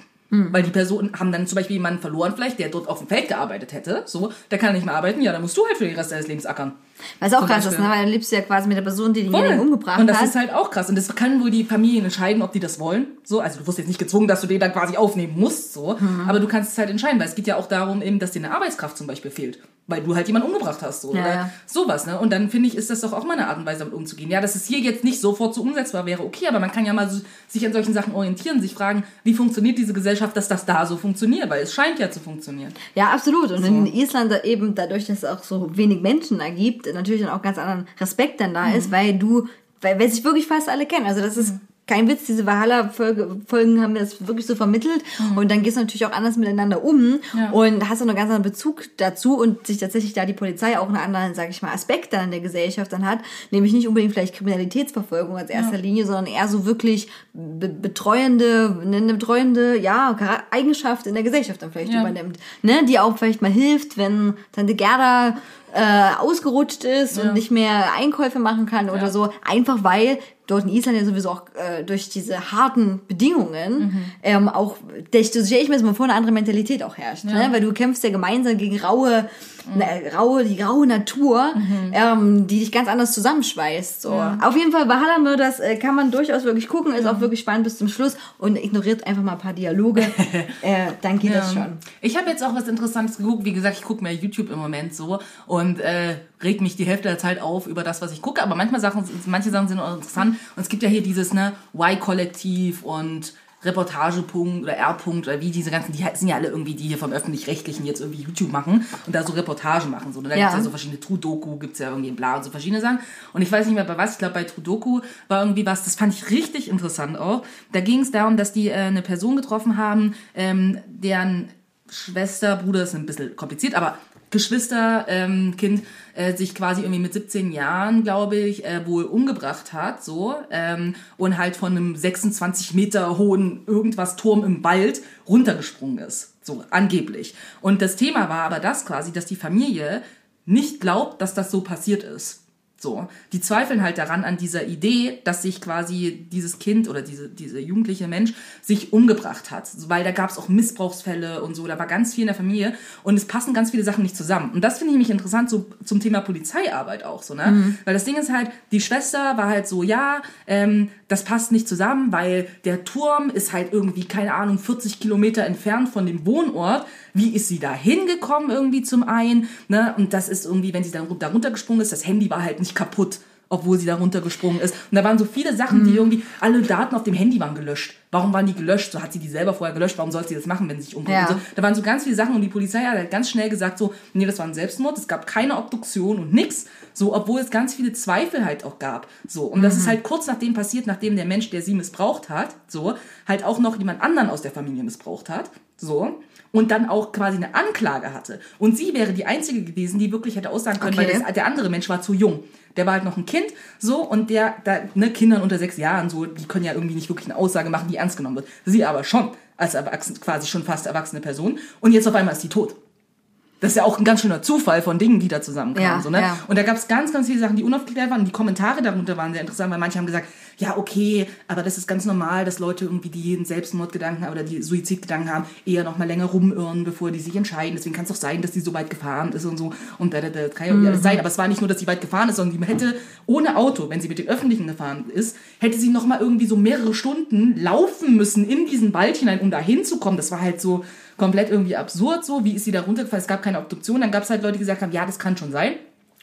S2: Weil die Personen haben dann zum Beispiel jemanden verloren, vielleicht, der dort auf dem Feld gearbeitet hätte. So, der kann nicht mehr arbeiten, ja, dann musst du halt für den Rest deines Lebens ackern.
S4: Was auch
S2: Zum
S4: krass ist, ne? weil dann lebst du ja quasi mit der Person, die denjenigen umgebracht
S2: Und das
S4: hat.
S2: ist halt auch krass. Und das kann wohl die Familien entscheiden, ob die das wollen. So, also du wirst jetzt nicht gezwungen, dass du den dann quasi aufnehmen musst, so.
S4: Mhm.
S2: Aber du kannst es halt entscheiden, weil es geht ja auch darum, eben, dass dir eine Arbeitskraft zum Beispiel fehlt. Weil du halt jemanden umgebracht hast, so.
S4: Ja,
S2: oder
S4: ja.
S2: sowas, ne? Und dann finde ich, ist das doch auch mal eine Art und Weise, damit umzugehen. Ja, dass es hier jetzt nicht sofort so umsetzbar wäre, okay, aber man kann ja mal so, sich an solchen Sachen orientieren, sich fragen, wie funktioniert diese Gesellschaft, dass das da so funktioniert, weil es scheint ja zu funktionieren.
S4: Ja, absolut. Und in Island da eben dadurch, dass es auch so wenig Menschen da gibt, natürlich dann auch ganz anderen Respekt dann da
S2: Mhm.
S4: ist, weil du, weil, weil sich wirklich fast alle kennen. Also das ist kein Witz, diese Valhalla-Folgen haben mir das wirklich so vermittelt. Und dann gehst du natürlich auch anders miteinander um
S2: Mhm. Ja.
S4: und hast auch einen ganz anderen Bezug dazu und sich tatsächlich da die Polizei auch einen anderen, sag ich mal, Aspekt dann in der Gesellschaft dann hat. Nämlich nicht unbedingt vielleicht Kriminalitätsverfolgung als erster Linie, sondern eher so wirklich be betreuende, ne, eine betreuende, ja, Eigenschaft in der Gesellschaft dann vielleicht
S2: Ja.
S4: übernimmt. Ne? Die auch vielleicht mal hilft, wenn Tante Gerda äh, ausgerutscht ist und nicht mehr Einkäufe machen kann oder
S2: Ja.
S4: so. Einfach weil dort in Island ja sowieso auch äh, durch diese harten Bedingungen
S2: Mhm.
S4: ähm, auch, das stelle ich mir das mal vor, eine andere Mentalität auch herrscht. Ne? Weil du kämpfst ja gemeinsam gegen raue,
S2: Mhm.
S4: ne, raue, die raue Natur, ähm, die dich ganz anders zusammenschweißt. So. Auf jeden Fall, Valhalla Murders äh, kann man durchaus wirklich gucken, ist auch wirklich spannend bis zum Schluss und ignoriert einfach mal ein paar Dialoge. äh, dann geht das schon.
S2: Ich habe jetzt auch was Interessantes geguckt. Wie gesagt, ich gucke mehr YouTube im Moment so und äh, reg mich die Hälfte der Zeit auf über das, was ich gucke. Aber manchmal Sachen, manche Sachen sind auch interessant. Und es gibt ja hier dieses ne Y-Kollektiv und Reportagepunkt oder R-Punkt oder wie diese ganzen, die sind ja alle irgendwie, die hier vom Öffentlich-Rechtlichen jetzt irgendwie YouTube machen und da so Reportagen machen. So. Und da
S4: Ja.
S2: gibt's ja so verschiedene True-Doku, gibt's ja irgendwie bla und so verschiedene Sachen. Und ich weiß nicht mehr bei was, ich glaube bei True-Doku war irgendwie was, das fand ich richtig interessant auch. Da ging es darum, dass die äh, eine Person getroffen haben, ähm, deren Schwester, Bruder ist ein bisschen kompliziert, aber Geschwister, ähm, äh, sich quasi irgendwie mit 17 Jahren, glaube ich, äh, wohl umgebracht hat, so ähm, und halt von einem 26 Meter hohen irgendwas Turm im Wald runtergesprungen ist, so angeblich. Und das Thema war aber das quasi, dass die Familie nicht glaubt, dass das so passiert ist. So, die zweifeln halt daran an dieser Idee, dass sich quasi dieses Kind oder diese, diese jugendliche Mensch sich umgebracht hat. Weil da gab es auch Missbrauchsfälle und so, da war ganz viel in der Familie und es passen ganz viele Sachen nicht zusammen. Und das finde ich nämlich interessant so zum Thema Polizeiarbeit auch so, ne? Weil das Ding ist halt, die Schwester war halt so, ja, ähm, das passt nicht zusammen, weil der Turm ist halt irgendwie, keine Ahnung, 40 Kilometer entfernt von dem Wohnort. Wie ist sie da hingekommen irgendwie zum einen? Ne? Und das ist irgendwie, wenn sie dann da runtergesprungen ist, das Handy war halt nicht kaputt. Obwohl sie da runtergesprungen ist. Und da waren so viele Sachen, die irgendwie, alle Daten auf dem Handy waren gelöscht. Warum waren die gelöscht? So hat sie die selber vorher gelöscht, warum sollte sie das machen, wenn sie sich umbringt?
S4: Ja.
S2: So. Da waren so ganz viele Sachen und die Polizei hat halt ganz schnell gesagt so, nee, das war ein Selbstmord, es gab keine Obduktion und nix. So, obwohl es ganz viele Zweifel halt auch gab. So, und das ist halt kurz nachdem passiert, nachdem der Mensch, der sie missbraucht hat, so, halt auch noch jemand anderen aus der Familie missbraucht hat. So. Und dann auch quasi eine Anklage hatte. Und sie wäre die Einzige gewesen, die wirklich hätte aussagen können,
S4: Okay.
S2: weil das, der andere Mensch war zu jung. Der war halt noch ein Kind, so, und der, da, ne, Kindern unter sechs Jahren, so, die können ja irgendwie nicht wirklich eine Aussage machen, die ernst genommen wird. Sie aber schon, als erwachsen, quasi schon fast erwachsene Person. Und jetzt auf einmal ist sie tot. Das ist ja auch ein ganz schöner Zufall von Dingen, die da zusammenkamen.
S4: Ja,
S2: so, ne?
S4: ja.
S2: Und da gab es ganz, ganz viele Sachen, die unaufgeklärt waren. Und die Kommentare darunter waren sehr interessant, weil manche haben gesagt, ja, okay, aber das ist ganz normal, dass Leute irgendwie, die einen Selbstmordgedanken haben oder die Suizidgedanken haben, eher noch mal länger rumirren, bevor die sich entscheiden. Deswegen kann es doch sein, dass die so weit gefahren ist und so. Und da, da, da kann ja irgendwie alles sein. Aber es war nicht nur, dass sie weit gefahren ist, sondern sie hätte ohne Auto, wenn sie mit den Öffentlichen gefahren ist, hätte sie noch mal irgendwie so mehrere Stunden laufen müssen in diesen Wald hinein, um da hinzukommen. Das war halt so komplett irgendwie absurd so. Wie ist sie da runtergefallen? Es gab keine Obduktion. Dann gab es halt Leute, die gesagt haben, ja, das kann schon sein.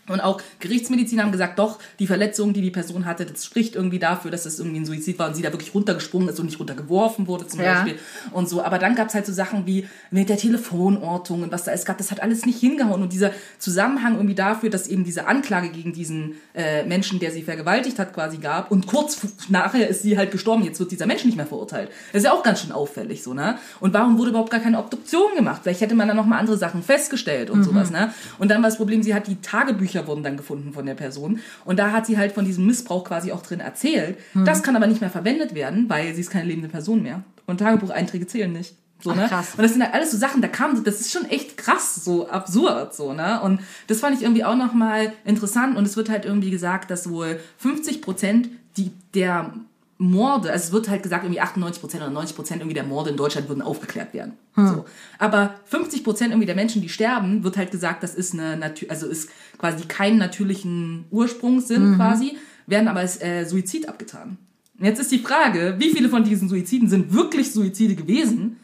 S2: Und auch Gerichtsmediziner haben gesagt, doch, die Verletzung, die die Person hatte, das spricht irgendwie dafür, dass es irgendwie ein Suizid war und sie da wirklich runtergesprungen ist und nicht runtergeworfen wurde zum
S4: Ja.
S2: Beispiel und so. Aber dann gab es halt so Sachen wie mit der Telefonortung und was da es gab, das hat alles nicht hingehauen. Und dieser Zusammenhang irgendwie dafür, dass eben diese Anklage gegen diesen äh, Menschen, der sie vergewaltigt hat, quasi gab. Und kurz nachher ist sie halt gestorben. Jetzt wird dieser Mensch nicht mehr verurteilt. Das ist ja auch ganz schön auffällig so, ne? Und warum wurde überhaupt gar keine Obduktion gemacht? Vielleicht hätte man dann noch mal andere Sachen festgestellt und sowas, ne? Und dann war das Problem, sie hat die Tagebücher wurden dann gefunden von der Person. Und da hat sie halt von diesem Missbrauch quasi auch drin erzählt. Das kann aber nicht mehr verwendet werden, weil sie ist keine lebende Person mehr. Und Tagebucheinträge zählen nicht. So,
S4: Ach,
S2: ne?
S4: krass.
S2: Und das sind halt alles so Sachen, da kam, das ist schon echt krass, so absurd, so, ne? Und das fand ich irgendwie auch nochmal interessant. Und es wird halt irgendwie gesagt, dass wohl 50 Prozent die, der Morde, also es wird halt gesagt, irgendwie 98 Prozent oder 90 Prozent irgendwie der Morde in Deutschland würden aufgeklärt werden. So. Aber 50 Prozent irgendwie der Menschen, die sterben, wird halt gesagt, das ist eine, natür also ist quasi keinen natürlichen Ursprung sind quasi, werden aber als äh, Suizid abgetan. Und Jetzt ist die Frage, wie viele von diesen Suiziden sind wirklich Suizide gewesen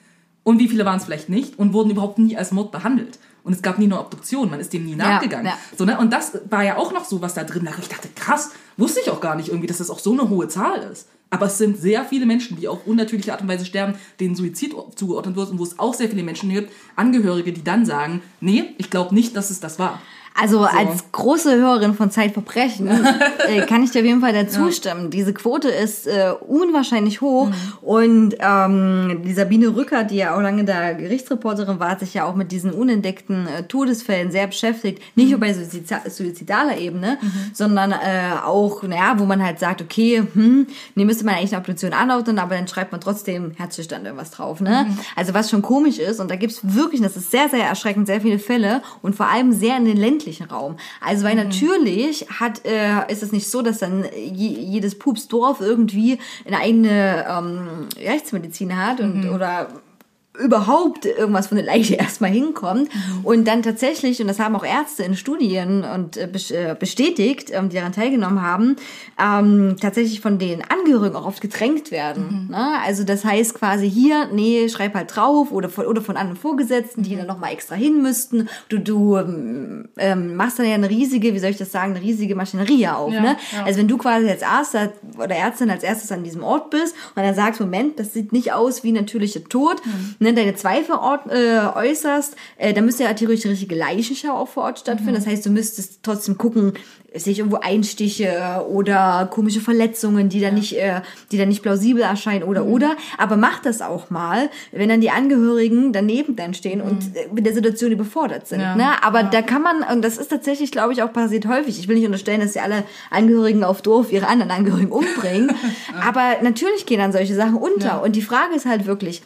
S2: und wie viele waren es vielleicht nicht und wurden überhaupt nie als Mord behandelt. Und es gab nie eine Obduktion, man ist dem nie nachgegangen.
S4: ja.
S2: So, ne? Und das war ja auch noch so, was da drin. Ich dachte, krass, wusste ich auch gar nicht irgendwie, dass das auch so eine hohe Zahl ist. Aber es sind sehr viele Menschen, die auf unnatürliche Art und Weise sterben, denen Suizid zugeordnet wird und wo es auch sehr viele Menschen gibt, Angehörige, die dann sagen, nee, ich glaube nicht, dass es das war.
S4: Also als große Hörerin von Zeitverbrechen äh, kann ich dir auf jeden Fall dazu stimmen. Diese Quote ist äh, unwahrscheinlich hoch
S2: Mhm.
S4: und ähm, die Sabine Rücker, die ja auch lange da Gerichtsreporterin war, hat sich ja auch mit diesen unentdeckten äh, Todesfällen sehr beschäftigt. Nicht
S2: Mhm.
S4: nur bei suizida suizidaler Ebene, sondern äh, auch, naja, wo man halt sagt, okay, hm, nee, müsste man eigentlich eine Obduktion anordnen, aber dann schreibt man trotzdem Herzstillstand irgendwas drauf. Ne?
S2: Mhm.
S4: Also was schon komisch ist und da gibt's wirklich, das ist sehr, sehr erschreckend, sehr viele Fälle und vor allem sehr in den ländlichen Raum. Also weil natürlich hat, äh, ist es nicht so, dass dann je, jedes Pupsdorf irgendwie eine eigene ähm, Rechtsmedizin hat und oder überhaupt irgendwas von der Leiche erstmal hinkommt und dann tatsächlich, und das haben auch Ärzte in Studien und äh, äh, bestätigt, ähm, die daran teilgenommen haben, ähm, tatsächlich von den Angehörigen auch oft gedrängt werden. Ne? Also das heißt quasi hier, nee, schreib halt drauf oder von, oder von anderen Vorgesetzten, die dann nochmal extra hin müssten. Du, du ähm, ähm, machst dann ja eine riesige, wie soll ich das sagen, eine riesige Maschinerie auf.
S2: Ja,
S4: ne?
S2: ja.
S4: Also wenn du quasi als Arzt oder Ärztin als erstes an diesem Ort bist und dann sagst, Moment, das sieht nicht aus wie natürlicher Tod, ne, deine Zweifel äh, äußerst, äh, dann müsste ja theoretisch die richtige Leichenschau auch vor Ort stattfinden. Das heißt, du müsstest trotzdem gucken, sehe ich irgendwo Einstiche oder komische Verletzungen, die dann nicht, äh, die dann nicht plausibel erscheinen oder oder. Aber mach das auch mal, wenn dann die Angehörigen daneben dann stehen und äh, mit der Situation überfordert sind.
S2: Ja.
S4: Ne? Aber da kann man, und das ist tatsächlich, glaube ich, auch passiert häufig. Ich will nicht unterstellen, dass sie alle Angehörigen auf Dorf ihre anderen Angehörigen umbringen. Aber natürlich gehen dann solche Sachen unter.
S2: Ja.
S4: Und die Frage ist halt wirklich,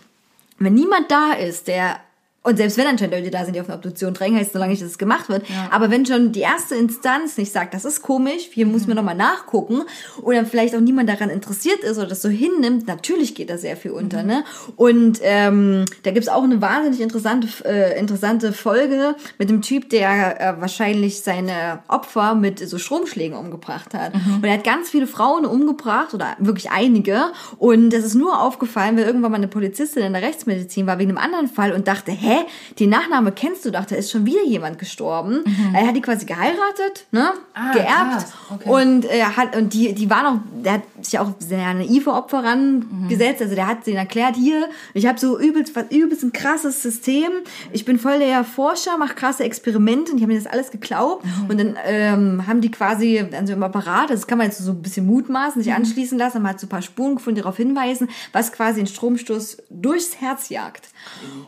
S4: wenn niemand da ist, der und selbst wenn anscheinend Leute da sind, die auf eine Obduktion drängen, heißt solange nicht, dass es gemacht wird. Aber wenn schon die erste Instanz nicht sagt, das ist komisch, hier muss man nochmal nachgucken, oder vielleicht auch niemand daran interessiert ist oder das so hinnimmt, natürlich geht da sehr viel unter. Ne? Und ähm, da gibt's auch eine wahnsinnig interessante, äh, interessante Folge mit dem Typ, der äh, wahrscheinlich seine Opfer mit so Stromschlägen umgebracht hat. Und er hat ganz viele Frauen umgebracht, oder wirklich einige. Und das ist nur aufgefallen, weil irgendwann mal eine Polizistin in der Rechtsmedizin war wegen einem anderen Fall und dachte, hä? Hä, die Nachname kennst du doch, da ist schon wieder jemand gestorben. Er hat die quasi geheiratet, ne?
S2: Ah,
S4: geerbt.
S2: Okay.
S4: Und er hat, und die, die war noch, der hat sich auch sehr naive Opfer rangesetzt. Also der hat denen erklärt, hier, ich habe so übelst, was, übelst ein krasses System. Ich bin voll der Forscher, mache krasse Experimente und die haben mir das alles geglaubt. Und dann ähm, haben die quasi an so einem Apparat, das kann man jetzt so ein bisschen mutmaßen, sich anschließen lassen, man hat so ein paar Spuren gefunden, die darauf hinweisen, was quasi einen Stromstoß durchs Herz jagt.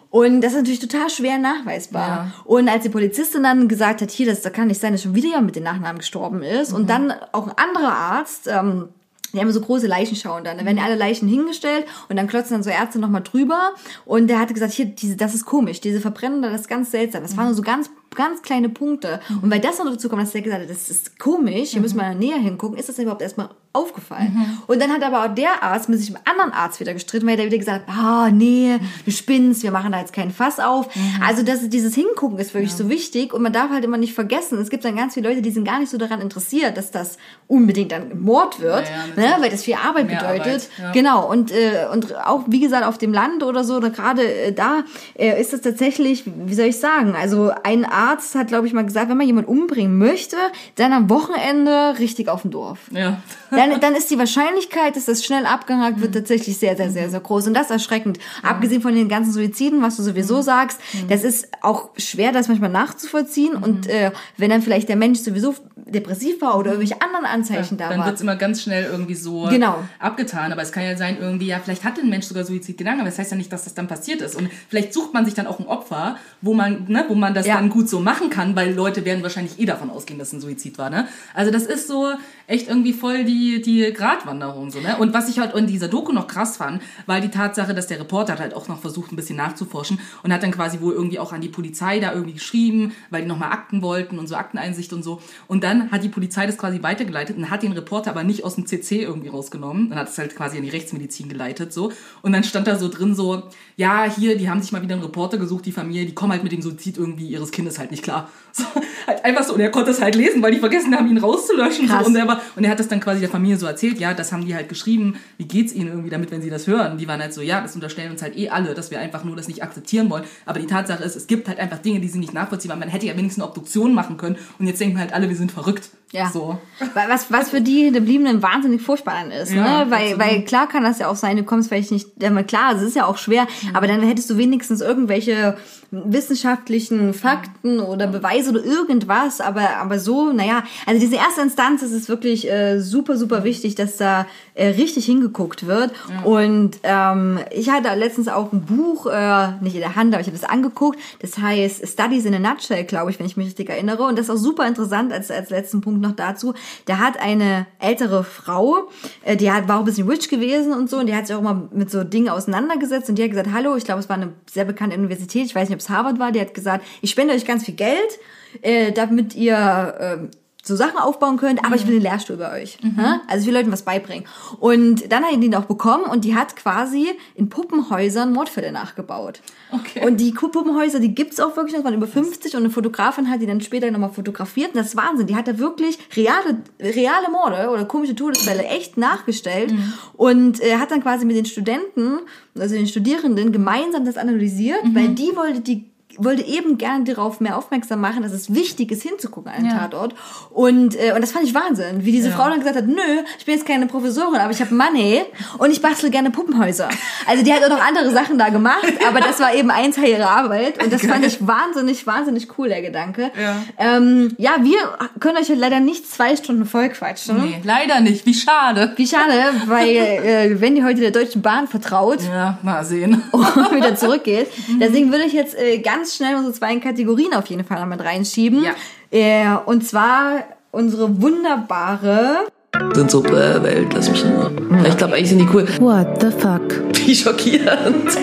S4: Und das ist natürlich total schwer nachweisbar.
S2: Ja.
S4: Und als die Polizistin dann gesagt hat, hier, das, kann nicht sein, dass schon wieder jemand mit den Nachnamen gestorben ist. Und dann auch ein anderer Arzt, ähm, die haben so große Leichenschauen dann. Da werden alle Leichen hingestellt und dann klotzen dann so Ärzte nochmal drüber. Und der hatte gesagt, hier, diese, das ist komisch, diese Verbrennung, das ist ganz seltsam. Das waren nur so ganz, ganz kleine Punkte. Und weil das noch dazu kommt, dass der gesagt hat, das ist komisch, hier müssen wir näher hingucken, ist das überhaupt erstmal aufgefallen. Und dann hat aber auch der Arzt mit sich mit einem anderen Arzt wieder gestritten, weil der wieder gesagt hat, ah, nee, du spinnst, wir machen da jetzt keinen Fass auf. Also das, dieses Hingucken ist wirklich so wichtig und man darf halt immer nicht vergessen, es gibt dann ganz viele Leute, die sind gar nicht so daran interessiert, dass das unbedingt dann Mord wird,
S2: Ja, ja,
S4: ne, weil das viel Arbeit bedeutet.
S2: Arbeit, ja.
S4: Genau, und, äh, und auch, wie gesagt, auf dem Land oder so, oder gerade äh, da äh, ist das tatsächlich, wie soll ich sagen, also ein Arzt hat, glaube ich, mal gesagt, wenn man jemanden umbringen möchte, dann am Wochenende richtig auf dem Dorf.
S2: Ja.
S4: Dann, dann ist die Wahrscheinlichkeit, dass das schnell abgehakt wird, tatsächlich sehr, sehr, sehr, sehr groß. Und das ist erschreckend. Abgesehen von den ganzen Suiziden, was du sowieso sagst, das ist auch schwer, das manchmal nachzuvollziehen. Und äh, wenn dann vielleicht der Mensch sowieso depressiv war oder irgendwelche anderen Anzeichen da
S2: Dann
S4: waren.
S2: wird's immer ganz schnell irgendwie so
S4: Genau.
S2: abgetan. Aber es kann ja sein, irgendwie, ja, vielleicht hat ein Mensch sogar Suizidgedanken, aber das heißt ja nicht, dass das dann passiert ist. Und vielleicht sucht man sich dann auch ein Opfer, wo man, ne, wo man das
S4: Ja.
S2: dann gut so machen kann, weil Leute werden wahrscheinlich eh davon ausgehen, dass es ein Suizid war. Ne? Also das ist so echt irgendwie voll die, die Gratwanderung. So, ne? Und was ich halt in dieser Doku noch krass fand, war die Tatsache, dass der Reporter hat halt auch noch versucht, ein bisschen nachzuforschen und hat dann quasi wohl irgendwie auch an die Polizei da irgendwie geschrieben, weil die nochmal Akten wollten und so Akteneinsicht und so. Und dann hat die Polizei das quasi weitergeleitet und hat den Reporter aber nicht aus dem CC irgendwie rausgenommen. Dann hat es halt quasi an die Rechtsmedizin geleitet so. Und dann stand da so drin so, ja, hier, die haben sich mal wieder einen Reporter gesucht, die Familie, die kommen halt mit dem Suizid irgendwie ihres Kindes halt nicht klar. So, halt einfach so. Und er konnte es halt lesen, weil die vergessen haben, ihn rauszulöschen. So. Und, er war, und er hat das dann quasi der Familie so erzählt, ja, das haben die halt geschrieben, wie geht's ihnen irgendwie damit, wenn sie das hören. Die waren halt so, ja, das unterstellen uns halt eh alle, dass wir einfach nur das nicht akzeptieren wollen. Aber die Tatsache ist, es gibt halt einfach Dinge, die sind nicht nachvollziehbar. Man hätte ja wenigstens eine Obduktion machen können. Und jetzt denken halt alle, wir sind verrückt.
S4: Ja.
S2: So.
S4: Was, was für die Hinterbliebenen wahnsinnig furchtbar dann ist.
S2: Ja,
S4: ne? weil,
S2: absolut.
S4: weil klar kann das ja auch sein, du kommst vielleicht nicht, ja, mal klar, es ist ja auch schwer, aber dann hättest du wenigstens irgendwelche wissenschaftlichen Fakten oder Beweise oder irgendwas, aber, aber so, naja, also diese erste Instanz ist es wirklich äh, super, super wichtig, dass da äh, richtig hingeguckt wird. Und ähm, ich hatte letztens auch ein Buch, äh, nicht in der Hand, aber ich habe das angeguckt, das heißt Studies in a Nutshell, glaube ich, wenn ich mich richtig erinnere. Und das ist auch super interessant als, als letzten Punkt noch dazu. Da hat eine ältere Frau, äh, die hat, war auch ein bisschen rich gewesen und so, und die hat sich auch mal mit so Dingen auseinandergesetzt und die hat gesagt, hallo, ich glaube, es war eine sehr bekannte Universität, ich weiß nicht, ob es Harvard war, die hat gesagt, ich spende euch ganz viel Geld, äh, damit ihr äh, so Sachen aufbauen könnt, aber ich will den Lehrstuhl bei euch. Ja? Also ich will Leuten was beibringen. Und dann hat die den auch bekommen und die hat quasi in Puppenhäusern Mordfälle nachgebaut.
S2: Okay.
S4: Und die Puppenhäuser, die gibt's auch wirklich, das waren über 50 und eine Fotografin hat die dann später nochmal fotografiert. Und das ist Wahnsinn. Die hat da wirklich reale, reale Morde oder komische Todesfälle echt nachgestellt und äh, hat dann quasi mit den Studenten, also den Studierenden, gemeinsam das analysiert, weil die wollte die wollte eben gerne darauf mehr aufmerksam machen, dass es wichtig ist, hinzugucken an den
S2: Ja.
S4: Tatort. Und, äh, und das fand ich Wahnsinn, wie diese
S2: Ja.
S4: Frau dann gesagt hat, nö, ich bin jetzt keine Professorin, aber ich habe Money und ich bastel gerne Puppenhäuser. Also die hat auch noch andere Sachen da gemacht, aber das war eben ein Teil ihrer Arbeit und das fand ich wahnsinnig, wahnsinnig cool, der Gedanke.
S2: Ja.
S4: Ähm, ja, wir können euch leider nicht zwei Stunden voll quatschen.
S2: Nee, leider nicht. Wie schade.
S4: Wie schade, weil äh, wenn die heute der Deutschen Bahn vertraut,
S2: Ja, mal sehen.
S4: und wieder zurückgeht. Deswegen würde ich jetzt äh, ganz schnell unsere zwei Kategorien auf jeden Fall noch mit reinschieben.
S2: Ja.
S4: Äh, und zwar unsere wunderbare.
S5: sind so, äh, Welt, lass mich in Ruhe. Ich glaube, eigentlich sind die cool.
S3: What the fuck?
S5: Wie schockierend.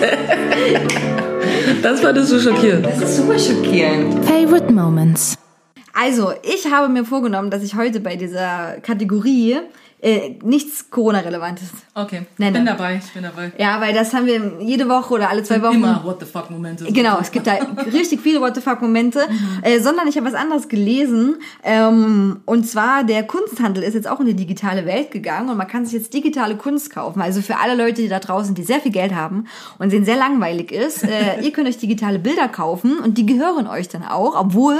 S5: das fandest du schockierend.
S1: Das ist super schockierend.
S3: Favorite moments.
S4: Also, ich habe mir vorgenommen, dass ich heute bei dieser Kategorie Äh, nichts Corona-Relevantes.
S2: Okay,
S4: Nein,
S2: bin
S4: nein.
S2: dabei, ich bin dabei.
S4: Ja, weil das haben wir jede Woche oder alle zwei Wochen.
S2: Immer What the fuck Momente.
S4: Genau, es gibt da richtig viele What the fuck Momente, äh, sondern ich habe was anderes gelesen. Ähm, und zwar der Kunsthandel ist jetzt auch in die digitale Welt gegangen und man kann sich jetzt digitale Kunst kaufen. Also für alle Leute, die da draußen, die sehr viel Geld haben und denen sehr langweilig ist, äh, ihr könnt euch digitale Bilder kaufen und die gehören euch dann auch, obwohl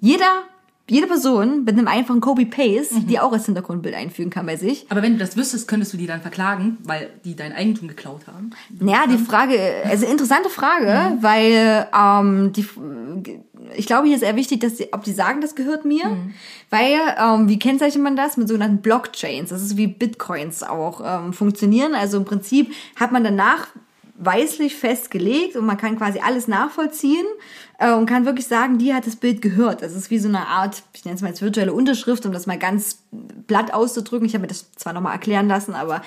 S4: jeder jede Person mit einem einfachen Copy-Paste, die auch als Hintergrundbild einfügen kann bei sich.
S2: Aber wenn du das wüsstest, könntest du die dann verklagen, weil die dein Eigentum geklaut haben.
S4: Naja, die Frage, also interessante Frage, weil ähm, die, ich glaube, hier ist eher wichtig, dass sie, ob die sagen, das gehört mir, weil ähm, wie kennzeichnet man das mit sogenannten Blockchains? Das ist wie Bitcoins auch ähm, funktionieren. Also im Prinzip hat man danach weislich festgelegt und man kann quasi alles nachvollziehen und kann wirklich sagen, die hat das Bild gehört. Das ist wie so eine Art, ich nenne es mal jetzt virtuelle Unterschrift, um das mal ganz platt auszudrücken. Ich habe mir das zwar nochmal erklären lassen, aber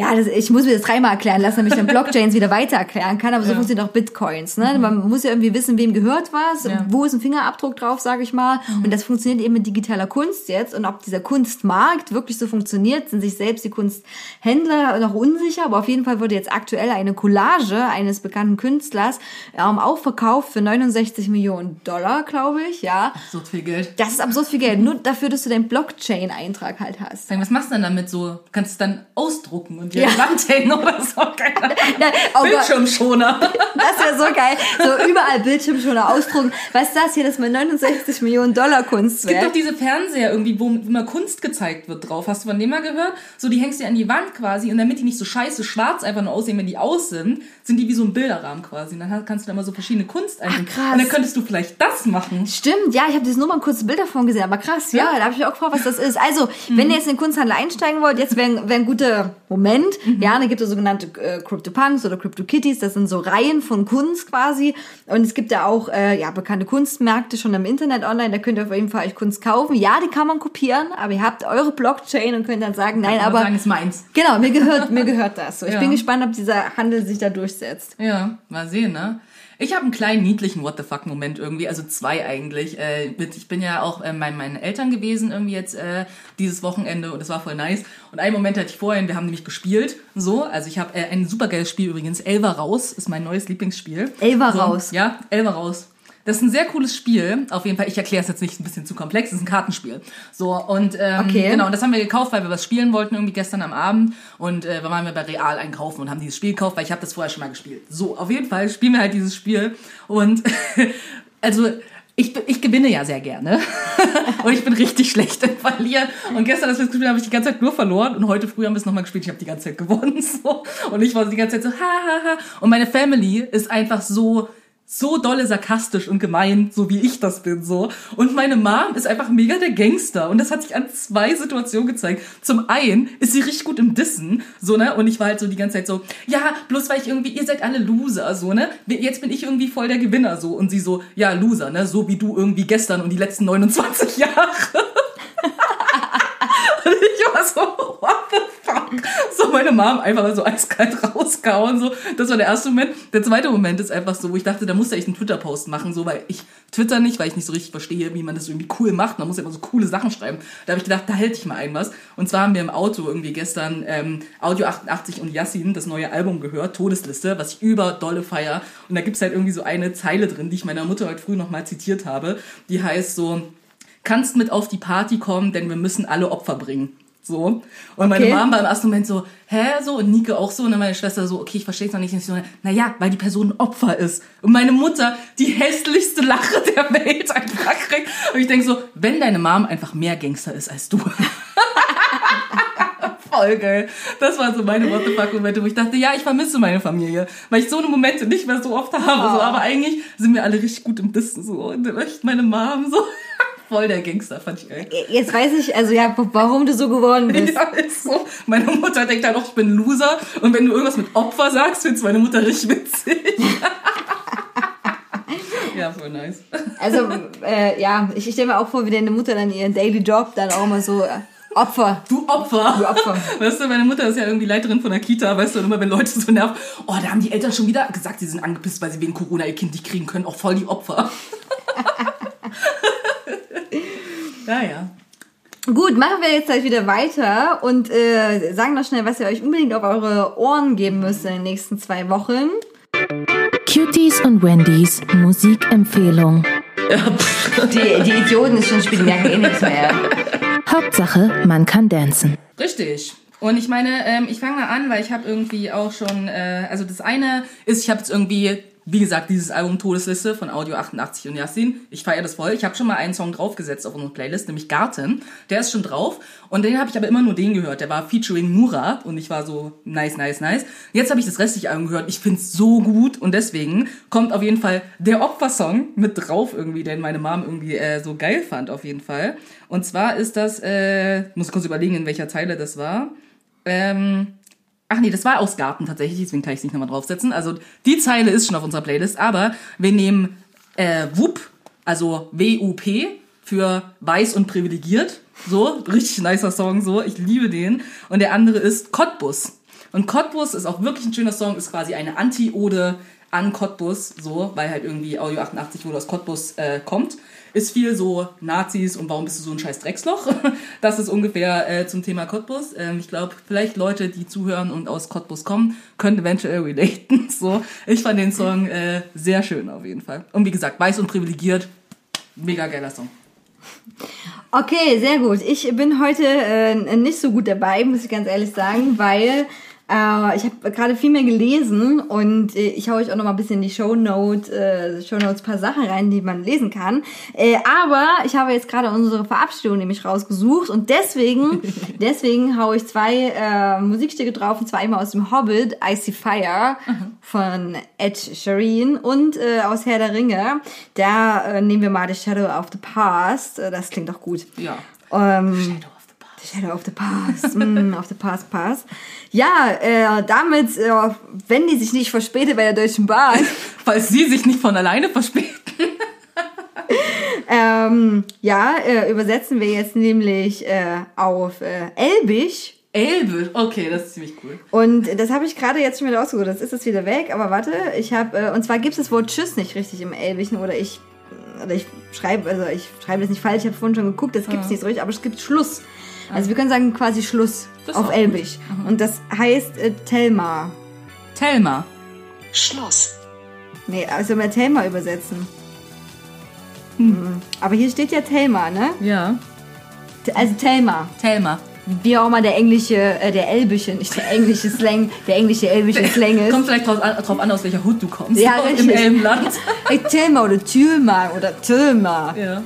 S4: ja, das, ich muss mir das dreimal erklären lassen, damit ich dann Blockchains wieder weiter erklären kann. Aber so funktioniert auch Bitcoins. Ne? Man muss ja irgendwie wissen, wem gehört was,
S2: Ja.
S4: wo ist ein Fingerabdruck drauf, sage ich mal. Und das funktioniert eben mit digitaler Kunst jetzt. Und ob dieser Kunstmarkt wirklich so funktioniert, sind sich selbst die Kunsthändler noch unsicher. Aber auf jeden Fall wurde jetzt aktuell eine Collage eines bekannten Künstlers ähm, auch verkauft für 69 Millionen Dollar, glaube ich. Ja,
S2: So viel Geld.
S4: das ist absurd viel Geld. Nur dafür, dass du deinen Blockchain-Eintrag halt hast.
S2: Was machst du denn damit so? Du kannst es dann ausdrucken dir
S4: Ja.
S2: hängen oder so. Keine.
S4: Ja, oh.
S2: Bildschirmschoner.
S4: Das wäre so geil. So überall Bildschirmschoner ausdrucken. Was ist das hier? Das ist mein 69 Millionen Dollar
S2: Es gibt doch diese Fernseher irgendwie, wo immer Kunst gezeigt wird drauf. Hast du von dem mal gehört? So, die hängst du an die Wand quasi und damit die nicht so scheiße schwarz einfach nur aussehen, wenn die aus sind, sind die wie so ein Bilderrahmen quasi. Und dann kannst du da mal so verschiedene Kunst einbringen.
S4: krass.
S2: Und dann könntest du vielleicht das machen.
S4: Stimmt, ja, ich habe das nur mal ein kurzes Bild davon gesehen, aber krass, ja, da habe ich mich auch gefragt, was das ist. Also, wenn ihr jetzt in den Kunsthandel einsteigen wollt, jetzt wäre wär ein guter Moment. Ja, da gibt es sogenannte äh, CryptoPunks oder CryptoKitties, das sind so Reihen von Kunst quasi. Und es gibt ja auch äh, ja, bekannte Kunstmärkte schon im Internet online, da könnt ihr auf jeden Fall euch Kunst kaufen. Ja, die kann man kopieren, aber ihr habt eure Blockchain und könnt dann sagen, nein, aber
S2: sagen, ist meins.
S4: genau, mir gehört, mir gehört das. So, ich
S2: Ja.
S4: bin gespannt, ob dieser Handel sich da durchsetzt.
S2: Ja, mal sehen, ne? Ich habe einen kleinen niedlichen What the fuck Moment irgendwie, also zwei eigentlich. Äh, mit, ich bin ja auch äh, bei meinen Eltern gewesen irgendwie jetzt äh, dieses Wochenende und das war voll nice. Und einen Moment hatte ich vorhin, wir haben nämlich gespielt, so. Also ich habe äh, ein supergeiles Spiel übrigens, Elva raus ist mein neues Lieblingsspiel.
S4: Elva
S2: so,
S4: raus.
S2: Ja, Elva raus. Das ist ein sehr cooles Spiel. Auf jeden Fall, ich erkläre es jetzt nicht ein bisschen zu komplex, es ist ein Kartenspiel. So, und ähm,
S4: Okay.
S2: genau, und das haben wir gekauft, weil wir was spielen wollten irgendwie gestern am Abend. Und äh, waren wir bei Real einkaufen und haben dieses Spiel gekauft, weil ich habe das vorher schon mal gespielt. So, auf jeden Fall spielen wir halt dieses Spiel. Und also ich, ich gewinne ja sehr gerne. und ich bin richtig schlecht im Verlieren. Und gestern, als wir das gespielt haben, habe ich die ganze Zeit nur verloren. Und heute früh haben wir es nochmal gespielt. Ich habe die ganze Zeit gewonnen. So. Und ich war die ganze Zeit so, ha, ha, ha. Und meine Family ist einfach so, so dolle sarkastisch und gemein, so wie ich das bin, so. Und meine Mom ist einfach mega der Gangster. Und das hat sich an zwei Situationen gezeigt. Zum einen ist sie richtig gut im Dissen, so, ne? Und ich war halt so die ganze Zeit so, ja, bloß weil ich irgendwie, ihr seid alle Loser, so, ne? Jetzt bin ich irgendwie voll der Gewinner, so. Und sie so, ja, Loser, ne? So wie du irgendwie gestern und die letzten 29 Jahre. War so, what the fuck? So meine Mom einfach mal so eiskalt rausgehauen. So. Das war der erste Moment. Der zweite Moment ist einfach so, wo ich dachte, da musste ich einen Twitter-Post machen, so, weil ich Twitter nicht, weil ich nicht so richtig verstehe, wie man das irgendwie cool macht. Man muss ja immer so coole Sachen schreiben. Da habe ich gedacht, da hält ich mal ein was. Und zwar haben wir im Auto irgendwie gestern ähm, Audio 88 und Yassin das neue Album gehört, Todesliste, was ich über dolle feier. Und da gibt's halt irgendwie so eine Zeile drin, die ich meiner Mutter heute früh nochmal zitiert habe. Die heißt so, kannst mit auf die Party kommen, denn wir müssen alle Opfer bringen. So. Und meine
S4: Okay.
S2: Mom war im ersten Moment so, hä, so, und Nike auch so, und dann meine Schwester so, okay, ich verstehe es noch nicht. Und ich so, naja, weil die Person ein Opfer ist. Und meine Mutter die hässlichste Lache der Welt einfach kriegt. Und ich denke so, wenn deine Mom einfach mehr Gangster ist als du. Voll geil. Das waren so meine What the fuck Momente, wo ich dachte, ja, ich vermisse meine Familie, weil ich so eine Momente nicht mehr so oft habe. So, aber eigentlich sind wir alle richtig gut im Dissen so und meine Mom so voll der Gangster, fand ich geil.
S4: Jetzt weiß ich, also ja, warum du so geworden bist.
S2: Ja, ist so. Meine Mutter denkt dann auch, ich bin Loser. Und wenn du irgendwas mit Opfer sagst, findest meine Mutter richtig witzig. ja, voll nice.
S4: Also, äh, ja, ich, ich stelle mir auch vor, wie deine Mutter dann ihren Daily Job dann auch mal so äh, Opfer.
S2: Du Opfer.
S4: Du Opfer.
S2: Weißt du, meine Mutter ist ja irgendwie Leiterin von der Kita, weißt du, und immer wenn Leute so nerven, oh, da haben die Eltern schon wieder gesagt, sie sind angepisst, weil sie wegen Corona ihr Kind nicht kriegen können, auch voll die Opfer. ja, ja.
S4: Gut, machen wir jetzt gleich wieder weiter und äh, sagen noch schnell, was ihr euch unbedingt auf eure Ohren geben müsst in den nächsten zwei Wochen.
S6: Cuties und Wendys Musikempfehlung.
S1: Die, die Idioten ist schon die merken eh nichts mehr.
S6: Hauptsache, man kann dancen.
S2: Richtig. Und ich meine, ähm, ich fange mal an, weil ich habe irgendwie auch schon, äh, also das eine ist, ich habe jetzt irgendwie, wie gesagt, dieses Album Todesliste von Audio 88 und Yassin. Ich feiere das voll. Ich habe schon mal einen Song draufgesetzt auf unsere Playlist, nämlich Garten. Der ist schon drauf. Und den habe ich aber immer nur den gehört. Der war featuring Nura und ich war so nice, nice, nice. Jetzt habe ich das restliche Album gehört. Ich find's so gut und deswegen kommt auf jeden Fall der Opfersong mit drauf irgendwie, den meine Mom irgendwie äh, so geil fand auf jeden Fall. Und zwar ist das, äh, muss kurz überlegen, in welcher Zeile das war. Ähm, ach nee, das war aus Garten tatsächlich, deswegen kann ich es nicht nochmal draufsetzen. Also die Zeile ist schon auf unserer Playlist, aber wir nehmen äh, WUP, also W-U-P für weiß und privilegiert. So, richtig nicer Song, so, ich liebe den. Und der andere ist Cottbus. Und Cottbus ist auch wirklich ein schöner Song, ist quasi eine Anti-Ode an Cottbus, so, weil halt irgendwie Audio 88 wohl aus Cottbus äh, kommt. Ist viel so Nazis und warum bist du so ein scheiß Drecksloch? Das ist ungefähr äh, zum Thema Cottbus. Ähm, ich glaube, vielleicht Leute, die zuhören und aus Cottbus kommen, können eventuell relaten. So, ich fand den Song äh, sehr schön auf jeden Fall. Und wie gesagt, weiß und privilegiert, mega geiler Song.
S4: Okay, sehr gut. Ich bin heute äh, nicht so gut dabei, muss ich ganz ehrlich sagen, weil äh, ich habe gerade viel mehr gelesen und äh, ich hau euch auch noch mal ein bisschen in die Shownote, äh, Shownotes paar Sachen rein, die man lesen kann. Äh, aber ich habe jetzt gerade unsere Verabschiedung nämlich rausgesucht und deswegen, deswegen hau ich zwei äh, Musikstücke drauf und zwar einmal aus dem Hobbit, Icy Fire von Ed Sheeran und äh, aus Herr der Ringe. Da äh, nehmen wir mal The Shadow of the Past. Äh, das klingt auch gut.
S2: Ja.
S4: Ähm, The Shadow of the Past. mm, of the Past Pass. Ja, äh, damit, äh, wenn die sich nicht verspätet bei der Deutschen Bahn,
S2: Falls sie sich nicht von alleine verspäten.
S4: ähm, ja, äh, übersetzen wir jetzt nämlich äh, auf äh, Elbisch.
S2: Elbe, okay, das ist ziemlich cool.
S4: Und das habe ich gerade jetzt schon wieder ausgesucht. Das ist jetzt wieder weg, aber warte, ich habe, äh, und zwar gibt es das Wort Tschüss nicht richtig im Elbischen oder ich, oder ich schreibe, also ich schreibe das nicht falsch, ich habe vorhin schon geguckt, das gibt es nicht so richtig, aber es gibt Schluss. Also wir können sagen quasi Schluss
S2: Das
S4: auf Elbisch. Und das heißt äh, Telma.
S2: Telma.
S7: Schluss.
S4: Nee, also mal Telma übersetzen. Hm. Aber hier steht ja Telma, ne?
S2: Ja.
S4: Also Telma.
S2: Telma.
S4: Wie auch immer der englische, äh, der elbische, nicht der englische Slang, der englische elbische Slang ist.
S2: Kommt vielleicht drauf an, drauf an, aus welcher Hut du kommst.
S4: Ja,
S2: Im
S4: richtig.
S2: Elbenland.
S4: Ey, Telma oder Tülma oder Tülma.
S2: Ja.